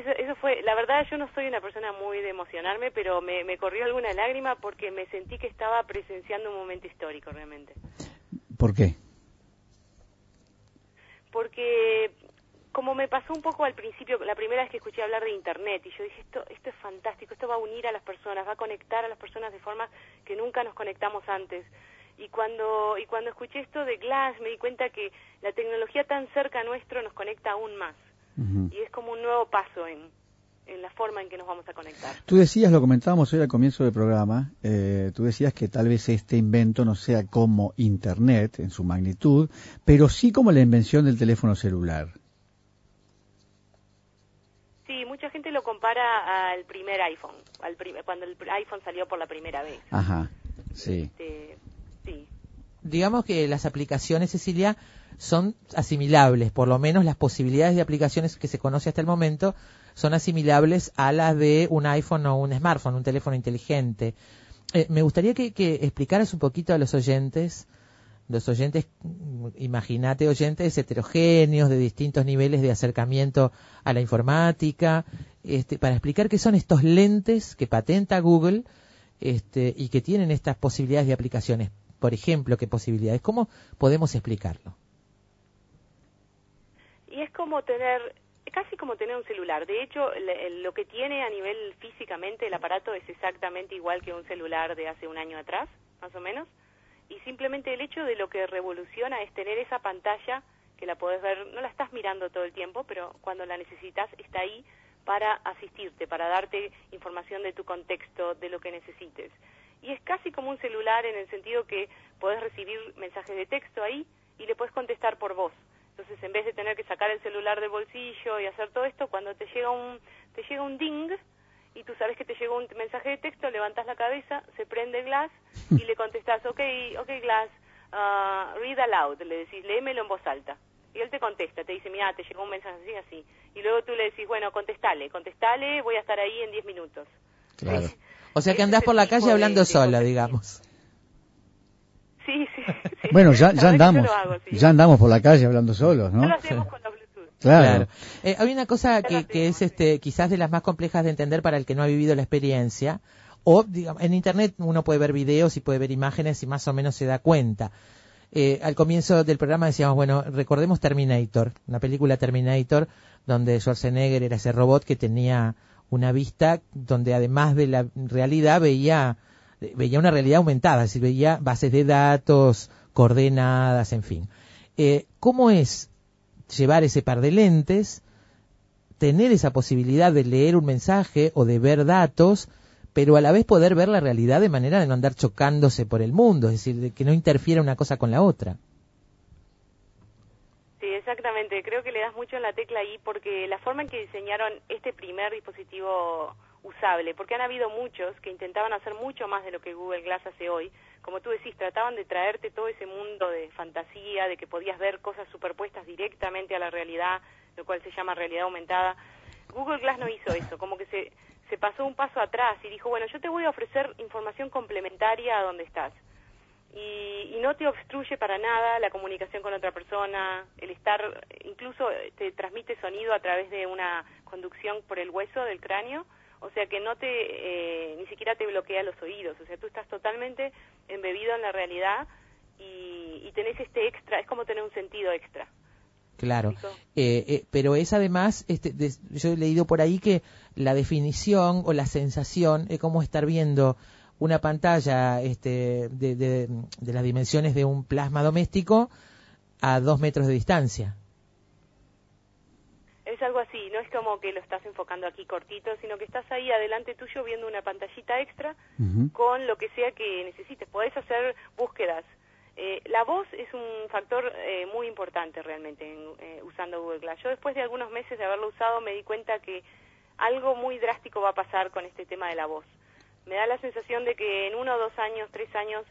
S16: eso, eso fue, la verdad yo no soy una persona muy de emocionarme, pero me, me corrió alguna lágrima porque me sentí que estaba presenciando un momento histórico realmente.
S2: ¿Por qué?
S16: Porque como me pasó un poco al principio, la primera vez que escuché hablar de Internet, y yo dije, esto, esto es fantástico, esto va a unir a las personas, va a conectar a las personas de forma que nunca nos conectamos antes. Y cuando, y cuando escuché esto de Glass, me di cuenta que la tecnología tan cerca nuestro nos conecta aún más. Y es como un nuevo paso en, en la forma en que nos vamos a conectar.
S2: Tú decías, lo comentábamos hoy al comienzo del programa, eh, tú decías que tal vez este invento no sea como Internet en su magnitud, pero sí como la invención del teléfono celular.
S16: Sí, mucha gente lo compara al primer iPhone, al prim- cuando el iPhone salió por la primera vez.
S2: Ajá, sí.
S16: Este, sí.
S1: Digamos que las aplicaciones, Cecilia, son asimilables, por lo menos las posibilidades de aplicaciones que se conoce hasta el momento son asimilables a las de un iPhone o un smartphone, un teléfono inteligente. Eh, me gustaría que, explicaras un poquito a los oyentes, los oyentes, mm, imagínate oyentes heterogéneos de distintos niveles de acercamiento a la informática, este, para explicar qué son estos lentes que patenta Google este, y que tienen estas posibilidades de aplicaciones. Por ejemplo, qué posibilidades, ¿cómo podemos explicarlo?
S16: Como tener, casi como tener un celular. De hecho, lo que tiene a nivel físicamente el aparato es exactamente igual que un celular de hace un año atrás, más o menos. Y simplemente el hecho de lo que revoluciona es tener esa pantalla que la podés ver, no la estás mirando todo el tiempo, pero cuando la necesitas está ahí para asistirte, para darte información de tu contexto, de lo que necesites. Y es casi como un celular en el sentido que podés recibir mensajes de texto ahí y le puedes contestar por voz. Entonces, en vez de tener que sacar el celular del bolsillo y hacer todo esto, cuando te llega un te llega un ding y tú sabes que te llegó un mensaje de texto, levantas la cabeza, se prende el glass y le contestas, ok, ok glass, ah, read aloud, le decís, léemelo en voz alta. Y él te contesta, te dice, mira, te llegó un mensaje así, así. Y luego tú le decís, bueno, contestale, contestale, voy a estar ahí en 10 minutos.
S2: Claro.
S1: O sea que andás por la calle hablando sola, digamos.
S16: Sí, sí. sí.
S2: Bueno, ya, andamos,
S16: lo hago, sí.
S2: ya andamos por la calle hablando solos,
S16: No
S2: ¿no?
S16: lo hacemos con los Bluetooth.
S2: Claro.
S1: Eh, hay una cosa que, que es este, quizás de las más complejas de entender para el que no ha vivido la experiencia. O, digamos, en Internet uno puede ver videos y puede ver imágenes y más o menos se da cuenta. Eh, al comienzo del programa decíamos, bueno, recordemos Terminator, una película Terminator, donde Schwarzenegger era ese robot que tenía una vista donde además de la realidad veía, veía una realidad aumentada, es decir, veía bases de datos, coordenadas, en fin. Eh, ¿Cómo es llevar ese par de lentes, tener esa posibilidad de leer un mensaje o de ver datos, pero a la vez poder ver la realidad de manera de no andar chocándose por el mundo, es decir, de que no interfiera una cosa con la otra.
S16: Sí, exactamente. Creo que le das mucho en la tecla ahí porque la forma en que diseñaron este primer dispositivo usable, porque han habido muchos que intentaban hacer mucho más de lo que Google Glass hace hoy. Como tú decís, trataban de traerte todo ese mundo de fantasía, de que podías ver cosas superpuestas directamente a la realidad, lo cual se llama realidad aumentada. Google Glass no hizo eso, como que se, se pasó un paso atrás y dijo, bueno, yo te voy a ofrecer información complementaria a donde estás y, y no te obstruye para nada la comunicación con otra persona, el estar, incluso te transmite sonido a través de una conducción por el hueso del cráneo, o sea que no te, eh, ni siquiera te bloquea los oídos, o sea, tú estás totalmente embebido en la realidad y, y tenés este extra, es como tener un sentido extra.
S1: Claro, eh, eh, pero es además, este, de- yo he leído por ahí que la definición o la sensación es como estar viendo una pantalla este, de, de- de las dimensiones de un plasma doméstico a dos metros de distancia.
S16: Es algo así. Sí, no es como que lo estás enfocando aquí cortito, sino que estás ahí adelante tuyo viendo una pantallita extra con lo que sea que necesites. Podés hacer búsquedas. Eh, la voz es un factor eh, muy importante realmente en, eh, usando Google Glass. Yo después de algunos meses de haberlo usado me di cuenta que algo muy drástico va a pasar con este tema de la voz. Me da la sensación de que en uno, dos años, tres años,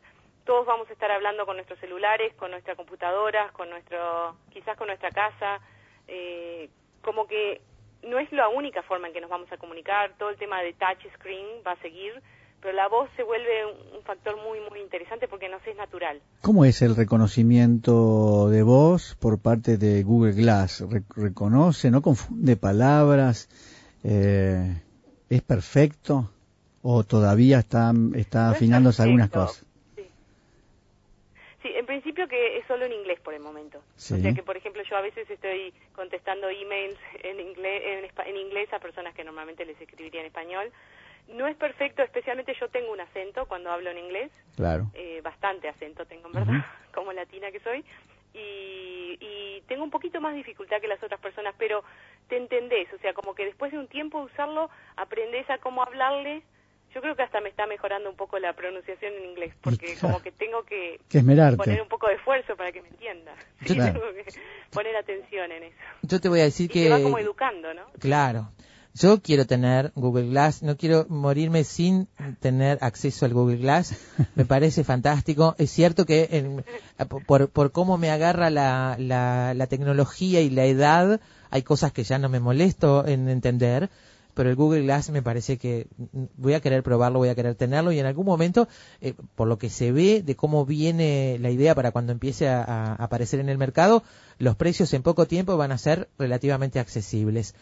S16: todos vamos a estar hablando con nuestros celulares, con nuestras computadoras, con nuestro, quizás con nuestra casa, eh, como que no es la única forma en que nos vamos a comunicar, todo el tema de touch screen va a seguir, pero la voz se vuelve un, factor muy, muy interesante porque nos es natural.
S2: ¿Cómo es el reconocimiento de voz por parte de Google Glass? Re- ¿Reconoce, no confunde palabras? Eh, ¿Es perfecto? ¿O todavía está, está
S16: No es
S2: afinándose algunas cosas?
S16: Que es solo en inglés por el momento.
S2: Sí.
S16: O sea que, por ejemplo, yo a veces estoy contestando emails en inglés, en, en inglés a personas que normalmente les escribiría en español. No es perfecto, especialmente yo tengo un acento cuando hablo en inglés.
S2: Claro.
S16: eh, bastante acento tengo, en verdad, como latina que soy. Y, y tengo un poquito más dificultad que las otras personas, pero te entendés, o sea, como que después de un tiempo de usarlo, aprendés a cómo hablarle. Yo creo que hasta me está mejorando un poco la pronunciación en inglés, porque como que tengo que
S2: Que esmerarte.
S16: poner un poco de esfuerzo para que me entienda. Sí,
S1: Claro.
S16: tengo que poner atención en eso.
S1: Yo te voy a decir
S16: Y
S1: que...
S16: te va como educando, ¿no?
S1: Claro. Yo quiero tener Google Glass, no quiero morirme sin tener acceso al Google Glass. Me parece fantástico. Es cierto que en- por, por cómo me agarra la, la, la tecnología y la edad, hay cosas que ya no me molesto en entender. Pero el Google Glass me parece que voy a querer probarlo, voy a querer tenerlo y en algún momento, eh, por lo que se ve de cómo viene la idea para cuando empiece a, a aparecer en el mercado, los precios en poco tiempo van a ser relativamente accesibles.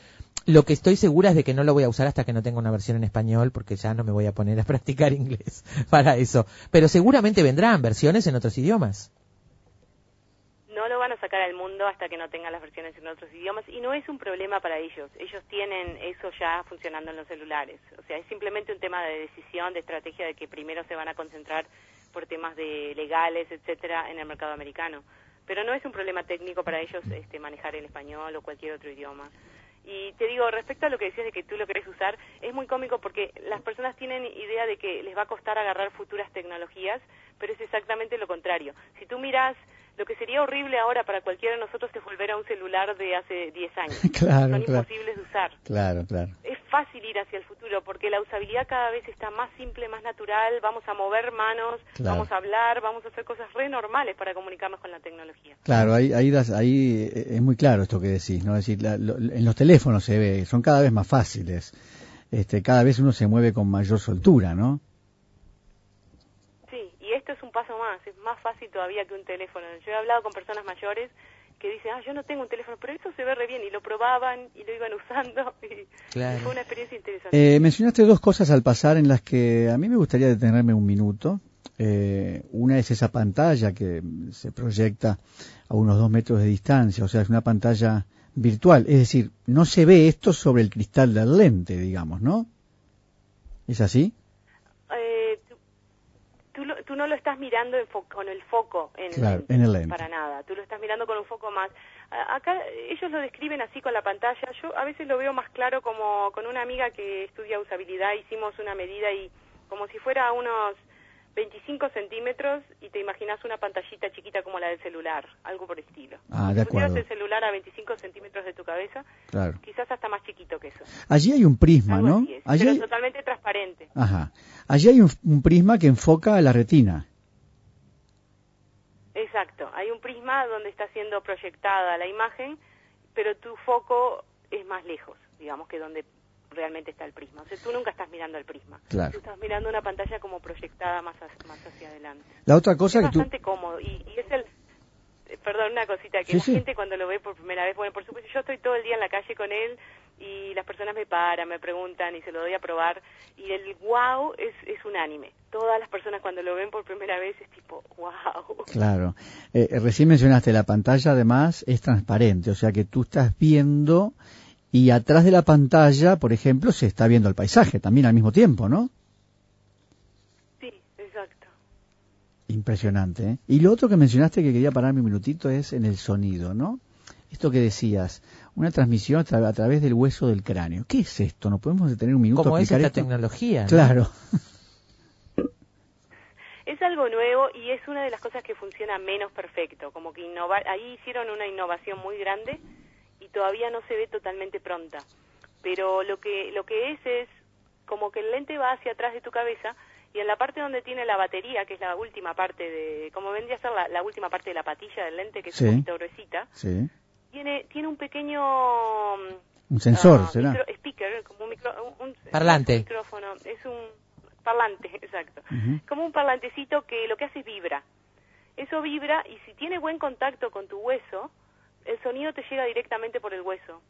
S1: Lo que estoy segura es de que no lo voy a usar hasta que no tenga una versión en español, porque ya no me voy a poner a practicar inglés para eso. Pero seguramente vendrán versiones en otros idiomas.
S16: No lo van a sacar al mundo hasta que no tengan las versiones en otros idiomas y no es un problema para ellos. Ellos tienen eso ya funcionando en los celulares. O sea, es simplemente un tema de decisión, de estrategia de que primero se van a concentrar por temas de legales, etcétera, en el mercado americano. Pero no es un problema técnico para ellos este, manejar el español o cualquier otro idioma. Y te digo, respecto a lo que decías de que tú lo querés usar, es muy cómico porque las personas tienen idea de que les va a costar agarrar futuras tecnologías, pero es exactamente lo contrario. Si tú miras, lo que sería horrible ahora para cualquiera de nosotros es volver a un celular de hace 10 años.
S2: Claro,
S16: Son
S2: claro.
S16: imposibles de usar.
S2: Claro, claro.
S16: Es fácil ir hacia el futuro porque la usabilidad cada vez está más simple, más natural, vamos a mover manos,
S2: Claro.
S16: vamos a hablar, vamos a hacer cosas re normales para comunicarnos con la tecnología.
S2: Claro, ahí, ahí, das- ahí eh, es muy claro esto que decís, ¿no? Es decir, la- lo- en los teléfonos se ve, son cada vez más fáciles. Este, cada vez uno se mueve con mayor soltura, ¿no?
S16: Sí, y esto es un paso más, es más fácil todavía que un teléfono. Yo he hablado con personas mayores que dicen, ah, yo no tengo un teléfono, pero eso se ve re bien, y lo probaban y lo iban usando, y
S1: Claro.
S16: fue una experiencia interesante.
S2: Eh, mencionaste dos cosas al pasar en las que a mí me gustaría detenerme un minuto. Eh, una es esa pantalla que se proyecta a unos dos metros de distancia, o sea, es una pantalla virtual. Es decir, no se ve esto sobre el cristal del lente, digamos, ¿no? ¿Es así?
S16: Tú, lo- tú no lo estás mirando en fo- con el foco en,
S2: Claro, en el
S16: para nada, tú lo estás mirando con un foco más. Acá ellos lo describen así con la pantalla, yo a veces lo veo más claro como con una amiga que estudia usabilidad, hicimos una medida y como si fuera unos 25 centímetros y te imaginas una pantallita chiquita como la del celular, algo por estilo.
S2: Ah, de
S16: Si
S2: acuerdo.
S16: el celular a 25 centímetros de tu cabeza,
S2: Claro.
S16: quizás hasta más chiquito que eso.
S2: Allí hay un prisma,
S16: Algo
S2: ¿no?
S16: así es,
S2: Allí
S16: pero
S2: hay,
S16: totalmente transparente.
S2: ajá. Allí hay un, un prisma que enfoca a la retina.
S16: Exacto, hay un prisma donde está siendo proyectada la imagen, pero tu foco es más lejos, digamos, que donde realmente está el prisma. O sea, tú nunca estás mirando el prisma.
S2: Claro.
S16: Tú estás mirando una pantalla como proyectada más, más hacia adelante.
S2: La otra cosa
S16: es
S2: que tú...
S16: bastante cómodo y, y es el... eh, Perdón, una cosita, que
S2: Sí,
S16: la
S2: sí.
S16: gente cuando lo ve por primera vez, bueno, por supuesto, yo estoy todo el día en la calle con él y las personas me paran, me preguntan y se lo doy a probar y el wow es, es unánime. Todas las personas cuando lo ven por primera vez es tipo, wow.
S2: Claro. Eh, eh, recién mencionaste, la pantalla además es transparente, o sea que tú estás viendo y atrás de la pantalla, por ejemplo, se está viendo el paisaje también al mismo tiempo, ¿no?
S16: Sí, exacto.
S2: Impresionante. ¿eh? Y lo otro que mencionaste que quería pararme un minutito es en el sonido, ¿no? esto que decías, una transmisión a, tra- a través del hueso del cráneo. ¿Qué es esto? ¿No podemos detener un minuto
S1: ¿Cómo
S2: a
S1: es esta
S2: esto?
S1: tecnología? no?
S2: Claro.
S16: Es algo nuevo y es una de las cosas que funciona menos perfecto, como que innovar, ahí hicieron una innovación muy grande y todavía no se ve totalmente pronta. Pero lo que lo que es es como que el lente va hacia atrás de tu cabeza y en la parte donde tiene la batería, que es la última parte de, como vendría a ser la, la última parte de la patilla del lente, que es
S2: Sí.
S16: un poquito gruesita,
S2: Sí.
S16: tiene tiene un pequeño
S2: Un sensor, ¿será?
S16: micro- speaker, como un, micro, un- un-
S1: Parlante.
S16: un micrófono, es un parlante, exacto como un parlantecito que lo que hace es vibra. Eso vibra y si tiene buen contacto con tu hueso, el sonido te llega directamente por el hueso.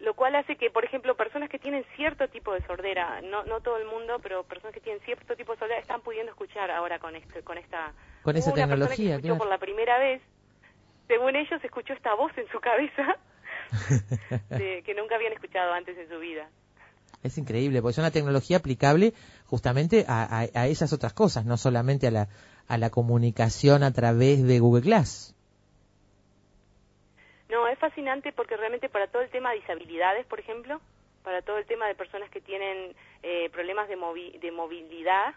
S16: Lo cual hace que, por ejemplo, personas que tienen cierto tipo de sordera, no, no todo el mundo, pero personas que tienen cierto tipo de sordera están pudiendo escuchar ahora con, este, con esta...
S1: Con esa
S16: una que
S1: tecnología,
S16: escuchó
S1: claro.
S16: por la primera vez, según ellos, escuchó esta voz en su cabeza de- que nunca habían escuchado antes en su vida.
S1: Es increíble, porque es una tecnología aplicable justamente a, a- a esas otras cosas, no solamente a la, a la comunicación a través de Google Glass.
S16: No, es fascinante porque realmente para todo el tema de disabilidades, por ejemplo, para todo el tema de personas que tienen eh, problemas de, movi- de movilidad,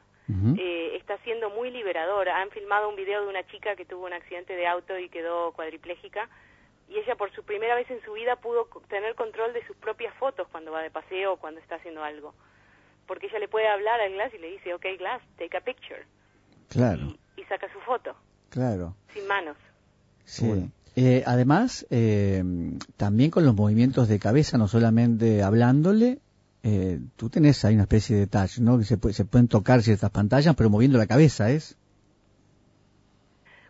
S16: eh, está siendo muy liberador. Han filmado un video de una chica que tuvo un accidente de auto y quedó cuadriplégica y ella por su primera vez en su vida pudo tener control de sus propias fotos cuando va de paseo o cuando está haciendo algo. Porque ella le puede hablar al Glass y le dice, ok Glass, take a picture.
S2: Claro,
S16: Y saca su foto,
S2: claro.
S16: sin manos.
S2: Sí. Eh, además, eh, también con los movimientos de cabeza, no solamente hablándole, eh, tú tenés ahí una especie de touch, ¿no? Que se, puede- se pueden tocar ciertas pantallas, pero moviendo la cabeza, ¿es?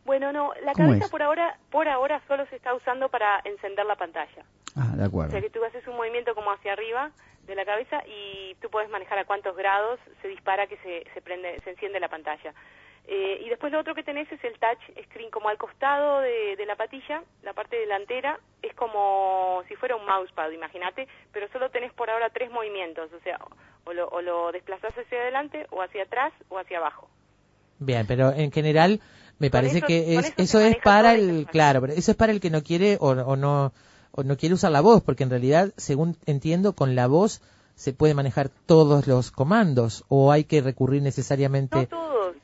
S16: Bueno, no, la
S2: ¿Cómo
S16: cabeza
S2: es?
S16: por ahora, por ahora solo se está usando para encender la pantalla.
S2: Ah, de
S16: O
S2: acuerdo.
S16: sea que tú haces un movimiento como hacia arriba de la cabeza y tú puedes manejar a cuántos grados se dispara que se, se prende, se enciende la pantalla. Eh, y después lo otro que tenés es el touch screen como al costado de, de la patilla, la parte delantera, es como si fuera un mousepad, imagínate, pero solo tenés por ahora tres movimientos, o sea, o lo, o lo desplazás hacia adelante, o hacia atrás, o hacia abajo.
S1: Bien, pero en general me parece
S16: eso-
S1: que es,
S16: eso
S1: es para el, claro, pero eso es para el que no quiere o, o no o no quiere usar la voz, porque en realidad, según entiendo, con la voz se puede manejar todos los comandos o hay que recurrir necesariamente
S16: No todos,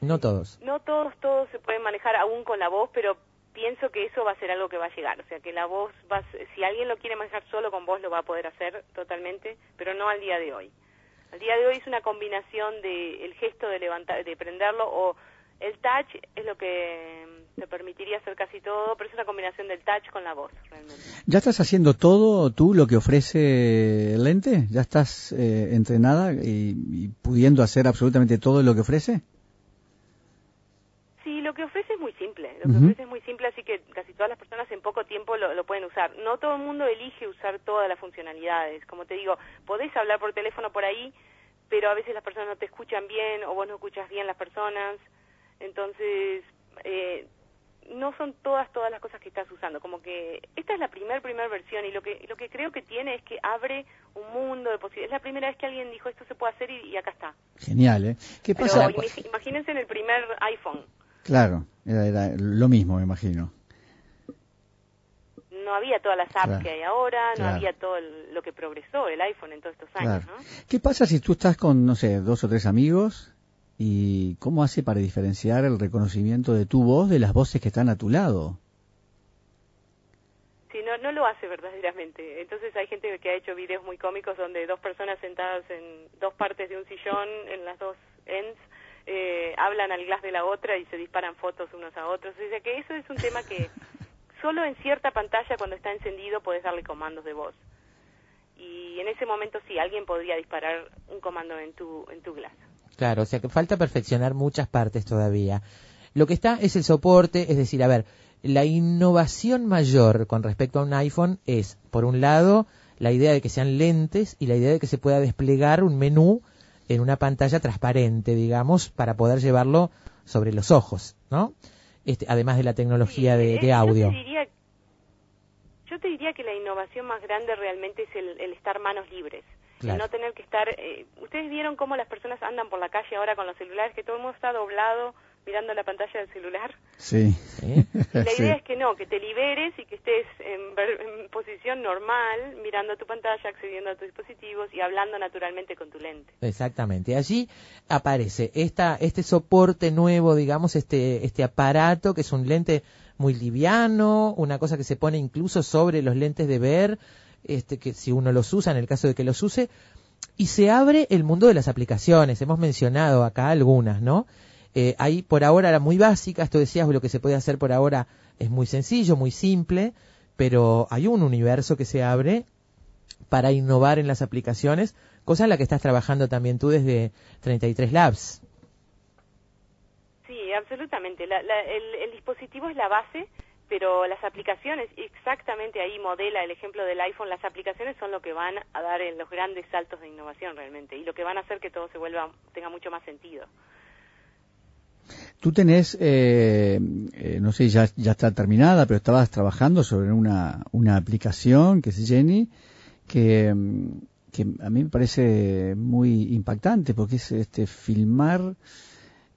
S16: no.
S1: todos.
S16: No todos, todos se pueden manejar aún con la voz, pero pienso que eso va a ser algo que va a llegar. O sea, que la voz, va a si alguien lo quiere manejar solo con voz, lo va a poder hacer totalmente, pero no al día de hoy. Al día de hoy es una combinación de el gesto de levantar, de prenderlo o el touch es lo que mm, te permitiría hacer casi todo, pero es una combinación del touch con la voz, realmente.
S2: ¿Ya estás haciendo todo tú lo que ofrece el lente? ¿Ya estás eh, entrenada y, y pudiendo hacer absolutamente todo lo que ofrece?
S16: Lo que ofrece es muy simple. Lo que ofrece es muy simple, así que casi todas las personas en poco tiempo lo, lo pueden usar. No todo el mundo elige usar todas las funcionalidades. Como te digo, podés hablar por teléfono por ahí, pero a veces las personas no te escuchan bien o vos no escuchas bien las personas. Entonces, eh, no son todas todas las cosas que estás usando. Como que esta es la primer primer versión y lo que lo que creo que tiene es que abre un mundo de posibilidades. Es la primera vez que alguien dijo esto se puede hacer y, y acá está.
S2: Genial, ¿eh? ¿Qué
S16: Pero
S2: pasa?
S16: imagi- imagínense en el primer iPhone.
S2: Claro, era, era lo mismo, me imagino.
S16: no había todas las apps
S2: Claro,
S16: que hay ahora, no
S2: claro.
S16: había todo lo que progresó el iPhone en todos estos
S2: Claro.
S16: años, ¿no?
S2: ¿Qué pasa si tú estás con, no sé, dos o tres amigos y cómo hace para diferenciar el reconocimiento de tu voz de las voces que están a tu lado?
S16: Sí, no, no lo hace verdaderamente. Entonces hay gente que ha hecho videos muy cómicos donde dos personas sentadas en dos partes de un sillón, en las dos ends, eh, hablan al glass de la otra y se disparan fotos unos a otros. O sea que eso es un tema que solo en cierta pantalla cuando está encendido puedes darle comandos de voz. Y en ese momento sí, alguien podría disparar un comando en tu, en tu glass.
S1: Claro, o sea que falta perfeccionar muchas partes todavía. Lo que está es el soporte, es decir, a ver, la innovación mayor con respecto a un iPhone es, por un lado, la idea de que sean lentes y la idea de que se pueda desplegar un menú en una pantalla transparente, digamos, para poder llevarlo sobre los ojos, ¿no? Este, además de la tecnología de,
S16: Eh,
S1: de audio.
S16: Yo te, diría, yo te diría que la innovación más grande realmente es el, el estar manos libres.
S1: Claro.
S16: El no tener que estar... eh, Ustedes vieron cómo las personas andan por la calle ahora con los celulares, que todo el mundo está doblado mirando la pantalla del celular.
S2: Sí.
S16: La
S2: Sí.
S16: idea es que no, que te liberes y que estés en, ver- en posición normal, mirando tu pantalla, accediendo a tus dispositivos y hablando naturalmente con tu lente.
S1: Exactamente. Allí aparece esta, este soporte nuevo, digamos, este, este aparato que es un lente muy liviano, una cosa que se pone incluso sobre los lentes de ver, este, que si uno los usa, en el caso de que los use, y se abre el mundo de las aplicaciones. Hemos mencionado acá algunas, ¿no? Eh, hay por ahora la muy básica, esto decías, lo que se puede hacer por ahora es muy sencillo, muy simple, pero hay un universo que se abre para innovar en las aplicaciones, cosa en la que estás trabajando también tú desde 33 Labs.
S16: Sí, absolutamente. La- la- el, el dispositivo es la base, pero las aplicaciones, exactamente ahí modela el ejemplo del iPhone, las aplicaciones son lo que van a dar en los grandes saltos de innovación realmente y lo que van a hacer que todo se vuelva, tenga mucho más sentido.
S2: Tú tenés, eh, eh, no sé, ya, ya está terminada, pero estabas trabajando sobre una, una aplicación que es Jenny, que, mm, a mí me parece muy impactante porque es este filmar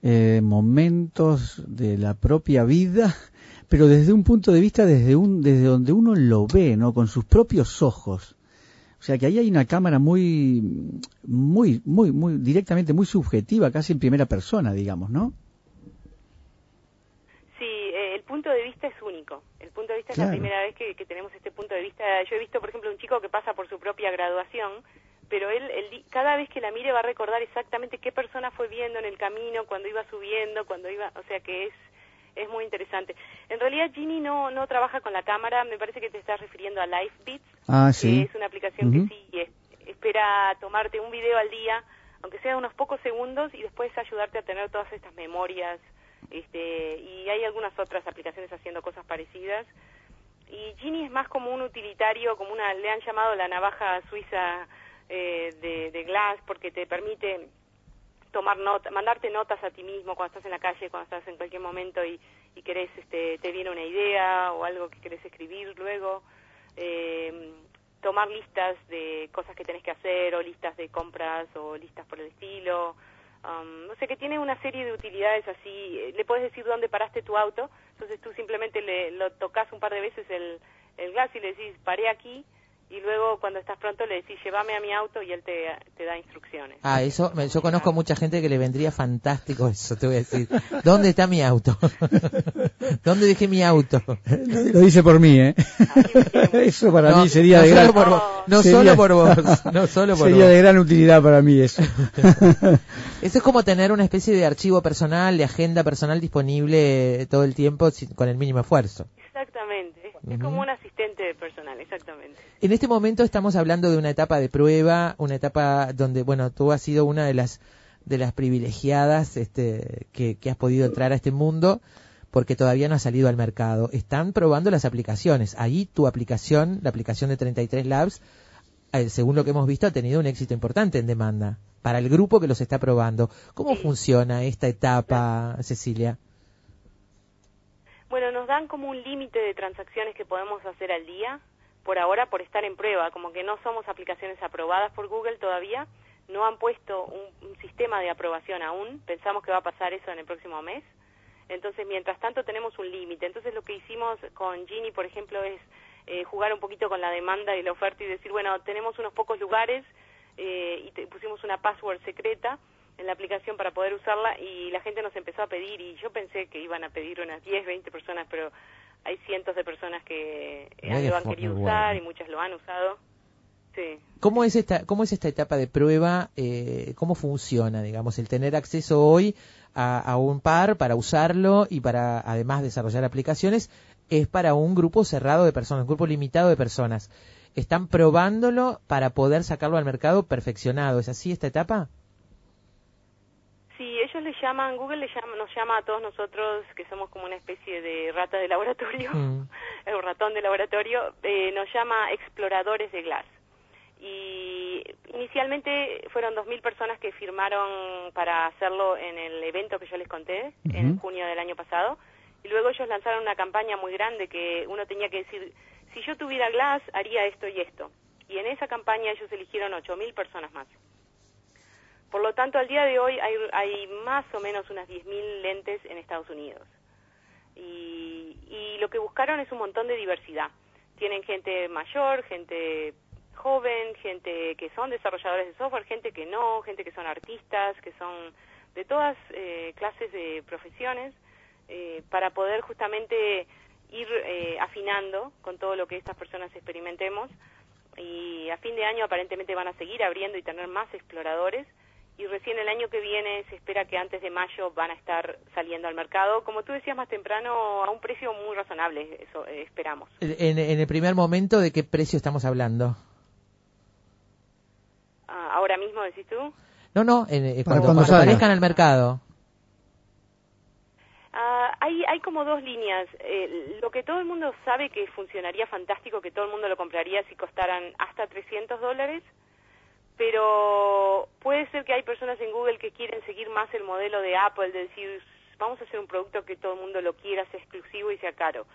S2: eh, momentos de la propia vida, pero desde un punto de vista desde un desde donde uno lo ve, ¿no? Con sus propios ojos. O sea que ahí hay una cámara muy muy muy muy directamente muy subjetiva, casi en primera persona, digamos, ¿no?
S16: Punto de vista es único. El punto de vista es la primera vez que, que tenemos este punto de vista. Yo he visto, por ejemplo, un chico que pasa por su propia graduación, pero él, él cada vez que la mire va a recordar exactamente qué persona fue viendo en el camino, cuando iba subiendo, cuando iba, o sea que es es muy interesante. En realidad Ginny no no trabaja con la cámara, me parece que te estás refiriendo a Live Beats,
S2: Ah,
S16: que
S2: sí.
S16: es una aplicación que sí es- espera tomarte un video al día, aunque sea unos pocos segundos, y después ayudarte a tener todas estas memorias. Este, y hay algunas otras aplicaciones haciendo cosas parecidas. Y Gini es más como un utilitario, como una, le han llamado la navaja suiza eh, de, Glass, porque te permite tomar nota, mandarte notas a ti mismo cuando estás en la calle, cuando estás en cualquier momento y, y querés, este, te viene una idea o algo que querés escribir luego. Eh, tomar listas de cosas que tenés que hacer o listas de compras o listas por el estilo. Um, no sé, que tiene una serie de utilidades así. eh, Le puedes decir dónde paraste tu auto, entonces tú simplemente le, lo tocas un par de veces el, el gas y le decís, paré aquí, y luego cuando estás pronto le decís, llévame a mi auto y él te, te da instrucciones.
S1: Ah, eso, me- yo conozco mucha gente que le vendría fantástico eso, te voy a decir. ¿Dónde está mi auto? ¿Dónde dejé mi auto?
S2: Lo dice por mí, ¿eh? Eso para
S1: No,
S2: mí sería
S1: no
S2: de
S1: solo
S2: gran...
S1: por vos, no
S2: sería-
S1: solo por vos, no solo por
S2: Sería
S1: vos.
S2: de gran utilidad para mí eso.
S1: Eso es como tener una especie de archivo personal, de agenda personal disponible todo el tiempo sin- con el mínimo esfuerzo.
S16: Es, como un asistente personal, exactamente.
S1: En este momento estamos hablando de una etapa de prueba, una etapa donde, bueno, tú has sido una de las de las privilegiadas este, que, que has podido entrar a este mundo porque todavía no ha salido al mercado. Están probando las aplicaciones. Ahí tu aplicación, la aplicación de 33 Labs, eh, según lo que hemos visto, ha tenido un éxito importante en demanda para el grupo que los está probando. ¿Cómo funciona esta etapa, Cecilia?
S16: Bueno, nos dan como un límite de transacciones que podemos hacer al día, por ahora por estar en prueba, como que no somos aplicaciones aprobadas por Google todavía, no han puesto un, sistema de aprobación aún, pensamos que va a pasar eso en el próximo mes, entonces mientras tanto tenemos un límite, entonces lo que hicimos con Gini, por ejemplo, es eh, jugar un poquito con la demanda y la oferta y decir, bueno, tenemos unos pocos lugares eh, y te- pusimos una password secreta en la aplicación para poder usarla y la gente nos empezó a pedir y yo pensé que iban a pedir unas 10, 20 personas, pero hay cientos de personas que lo han querido usar y muchas lo han usado. Sí.
S1: ¿Cómo es esta, cómo es esta etapa de prueba? Eh, ¿Cómo funciona, digamos, el tener acceso hoy a, a un par para usarlo y para además desarrollar aplicaciones? Es para un grupo cerrado de personas, un grupo limitado de personas. Están probándolo para poder sacarlo al mercado perfeccionado. ¿Es así esta etapa?
S16: Sí, ellos le llaman, Google le llama, nos llama a todos nosotros que somos como una especie de rata de laboratorio,
S1: Mm.
S16: un ratón de laboratorio, eh, nos llama exploradores de Glass. Y inicialmente fueron 2.000 personas que firmaron para hacerlo en el evento que yo les conté en junio del año pasado. Y luego ellos lanzaron una campaña muy grande que uno tenía que decir, si yo tuviera Glass, haría esto y esto. Y en esa campaña ellos eligieron 8.000 personas más Por lo tanto, al día de hoy hay, hay más o menos unas 10.000 lentes en Estados Unidos. Y, y lo que buscaron es un montón de diversidad. Tienen gente mayor, gente joven, gente que son desarrolladores de software, gente que no, gente que son artistas, que son de todas eh, clases de profesiones, eh, para poder justamente ir eh, afinando con todo lo que estas personas experimentemos. Y a fin de año aparentemente van a seguir abriendo y tener más exploradores. Y recién el año que viene se espera que antes de mayo van a estar saliendo al mercado, como tú decías más temprano, a un precio muy razonable, eso eh, esperamos.
S1: En, en el primer momento, ¿de qué precio estamos hablando?
S16: Ah, ahora mismo decís tú.
S1: No, no, en- eh,
S2: Para
S1: cuando,
S2: cuando
S1: cuando
S2: salga.
S1: aparezcan al mercado.
S16: Ah, hay, hay como dos líneas. Eh, lo que todo el mundo sabe que funcionaría fantástico, que todo el mundo lo compraría si costaran hasta 300 dólares, pero puede ser que hay personas en Google que quieren seguir más el modelo de Apple, de decir, vamos a hacer un producto que todo el mundo lo quiera, sea exclusivo y sea caro.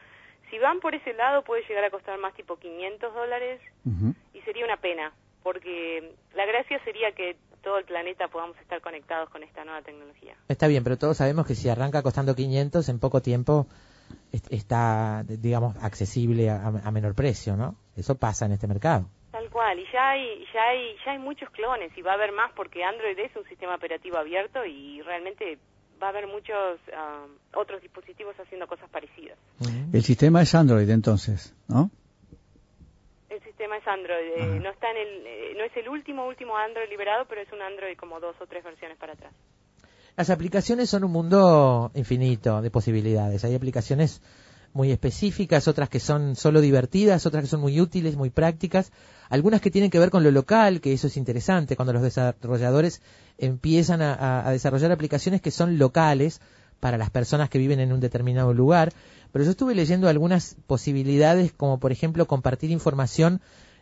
S16: Si van por ese lado puede llegar a costar más tipo 500 dólares y sería una pena, porque la gracia sería que todo el planeta podamos estar conectados con esta nueva tecnología.
S1: Está bien, pero todos sabemos que si arranca costando 500, en poco tiempo est- está, digamos, accesible a, a menor precio, ¿no? Eso pasa en este mercado.
S16: Tal cual, y ya hay, ya hay, ya hay muchos clones y va a haber más porque Android es un sistema operativo abierto y realmente va a haber muchos ah, otros dispositivos haciendo cosas parecidas.
S2: El sistema es Android entonces, ¿no?
S16: El sistema es Android, eh, no está en el, eh, no es el último último Android liberado, pero es un Android como dos o tres versiones para atrás.
S1: Las aplicaciones son un mundo infinito de posibilidades. Hay aplicaciones muy específicas, otras que son solo divertidas, otras que son muy útiles, muy prácticas, algunas que tienen que ver con lo local, que eso es interesante, cuando los desarrolladores empiezan a, desarrollar aplicaciones que son locales para las personas que viven en un determinado lugar. Pero yo estuve leyendo algunas posibilidades, como por ejemplo compartir información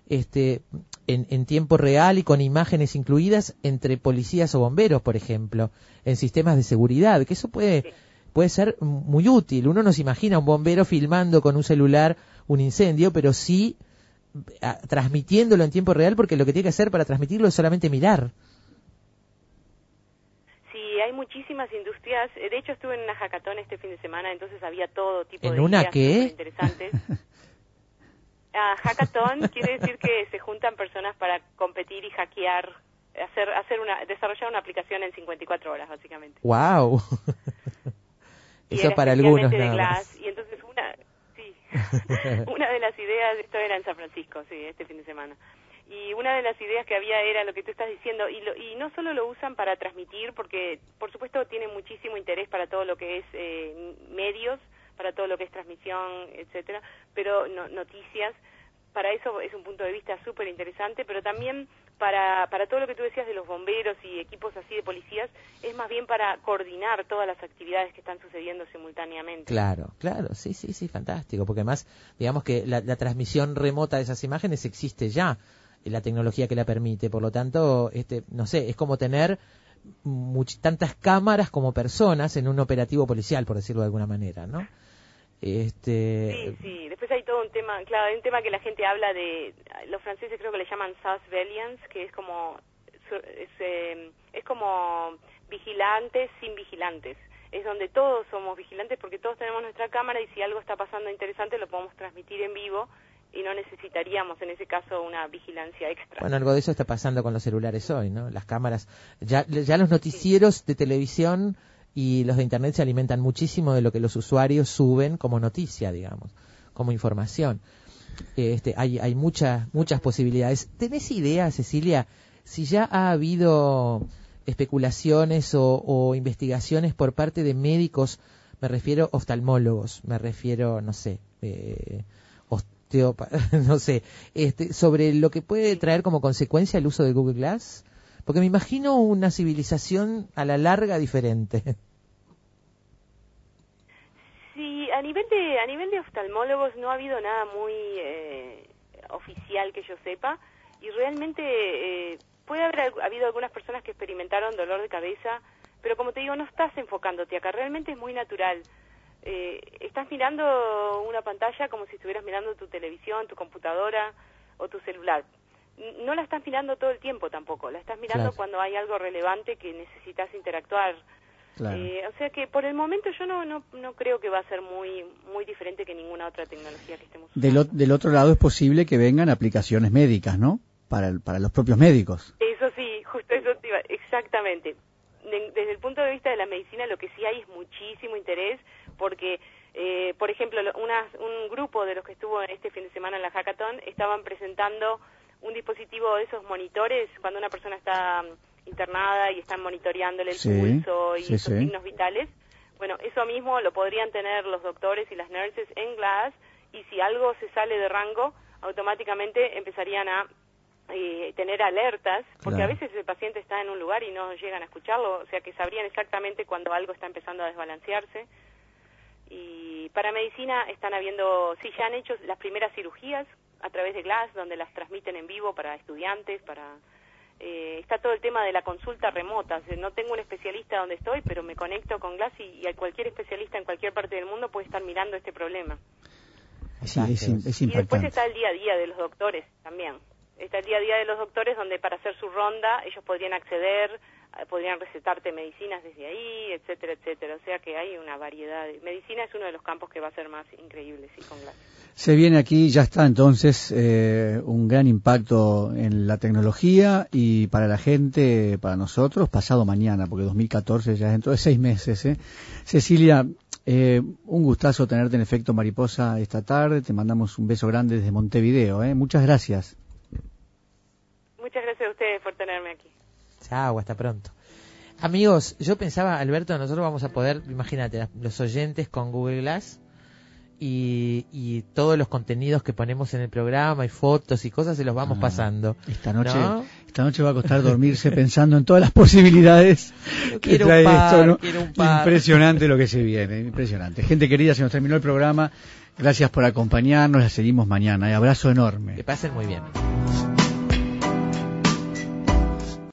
S1: este, en, en tiempo real y con imágenes incluidas entre policías o bomberos, por ejemplo, en sistemas de seguridad, que eso puede, puede ser muy útil. Uno no se imagina un bombero filmando con un celular un incendio, pero sí a- transmitiéndolo en tiempo real, porque lo que tiene que hacer para transmitirlo es solamente mirar.
S16: Sí, hay muchísimas industrias. eh, De hecho, estuve en una hackathon este fin de semana, entonces había todo tipo
S1: ¿En
S16: de
S1: una qué?
S16: interesantes. Ah, hackathon quiere decir que se juntan personas para competir y hackear, hacer, hacer una, desarrollar una aplicación en 54 horas, básicamente.
S1: ¡Wow!
S16: Y
S1: Eso
S16: era
S1: para algunos
S16: especialmente de
S1: nada
S16: Glass.
S1: más.
S16: Y entonces una, sí, una de las ideas, esto era en San Francisco, sí, este fin de semana. Y una de las ideas que había era lo que tú estás diciendo, y, lo- y no solo lo usan para transmitir, porque por supuesto tiene muchísimo interés para todo lo que es eh, medios, para todo lo que es transmisión, etcétera, pero no- noticias, para eso es un punto de vista súper interesante, pero también para, para todo lo que tú decías de los bomberos y equipos así de policías, es más bien para coordinar todas las actividades que están sucediendo simultáneamente.
S1: Claro, claro, sí, sí, sí, fantástico, porque además, digamos que la, transmisión remota de esas imágenes existe ya, la tecnología que la permite, por lo tanto, este, no sé, es como tener tantas cámaras como personas en un operativo policial, por decirlo de alguna manera, ¿no? Este,
S16: Sí, sí. Después hay todo un tema, claro, hay un tema que la gente habla de, los franceses creo que le llaman surveillance, que es como, es, eh, es como vigilantes sin vigilantes. Es donde todos somos vigilantes porque todos tenemos nuestra cámara y si algo está pasando interesante lo podemos transmitir en vivo y no necesitaríamos en ese caso una vigilancia extra.
S1: Bueno, algo de eso está pasando con los celulares hoy, ¿no? Las cámaras, ya, ya los noticieros de televisión y los de internet se alimentan muchísimo de lo que los usuarios suben como noticia, digamos, como información. Este, hay, hay muchas, muchas posibilidades. ¿Tenés idea, Cecilia, si ya ha habido especulaciones o, o investigaciones por parte de médicos, me refiero oftalmólogos, me refiero, no sé, eh, no sé, este, sobre lo que puede traer como consecuencia el uso de Google Glass? Porque me imagino una civilización a la larga diferente.
S16: Sí, a nivel de a nivel de oftalmólogos no ha habido nada muy eh, oficial que yo sepa y realmente eh, puede haber al- habido algunas personas que experimentaron dolor de cabeza, pero como te digo, no estás enfocándote acá, realmente es muy natural. Eh, estás mirando una pantalla como si estuvieras mirando tu televisión, tu computadora o tu celular. no la estás mirando todo el tiempo tampoco, la estás mirando
S1: Claro.
S16: cuando hay algo relevante que necesitas interactuar.
S2: Claro.
S16: Eh, o sea que por el momento yo no, no, no creo que va a ser muy muy diferente que ninguna otra tecnología que estemos
S2: Del, o- del otro lado es posible que vengan aplicaciones médicas, ¿no? Para, el- para los propios médicos.
S16: Eso sí, justo eso iba, exactamente. De- desde el punto de vista de la medicina, lo que sí hay es muchísimo interés, porque, eh, por ejemplo, lo- unas- un grupo de los que estuvo este fin de semana en la hackathon estaban presentando un dispositivo de esos monitores cuando una persona está internada y están monitoreándole el
S2: Sí,
S16: pulso y
S2: sí,
S16: signos vitales. Bueno, eso mismo lo podrían tener los doctores y las nurses en Glass y si algo se sale de rango, automáticamente empezarían a eh, tener alertas, porque
S17: Claro.
S16: a veces el paciente está en un lugar y no llegan a escucharlo, o sea que sabrían exactamente cuando algo está empezando a desbalancearse. Y para medicina están habiendo, sí, ya han hecho las primeras cirugías a través de Glass, donde las transmiten en vivo para estudiantes, para... eh, está todo el tema de la consulta remota. O sea, no tengo un especialista donde estoy, pero me conecto con Glass y, y a cualquier especialista en cualquier parte del mundo puede estar mirando este problema.
S2: Sí, es, im- es
S16: Y después está el día a día de los doctores también. Está el día a día de los doctores donde para hacer su ronda ellos podrían acceder, podrían recetarte medicinas desde ahí, etcétera, etcétera. O sea que hay una variedad. de- Medicina es uno de los campos que va a ser más increíble, sí, con Glass.
S2: Se viene aquí, ya está entonces eh, un gran impacto en la tecnología y para la gente, para nosotros, pasado mañana, porque 2014 ya es dentro de seis meses. ¿eh? Cecilia, eh, un gustazo tenerte en efecto mariposa esta tarde. Te mandamos un beso grande desde Montevideo. ¿eh? Muchas gracias.
S16: Muchas gracias a ustedes por tenerme aquí.
S1: Chao, hasta pronto. Amigos, yo pensaba, Alberto, nosotros vamos a poder, imagínate, los oyentes con Google Glass y, y todos los contenidos que ponemos en el programa y fotos y cosas se los vamos
S2: Ah,
S1: pasando.
S2: Esta noche,
S1: ¿No?
S2: esta noche va a costar dormirse pensando en todas las posibilidades
S1: Yo
S2: que
S1: quiero un
S2: trae
S1: par, un.
S2: Impresionante lo que se viene, impresionante. Gente querida, se nos terminó el programa. Gracias por acompañarnos. La seguimos mañana. Y abrazo enorme.
S1: Que pasen muy bien.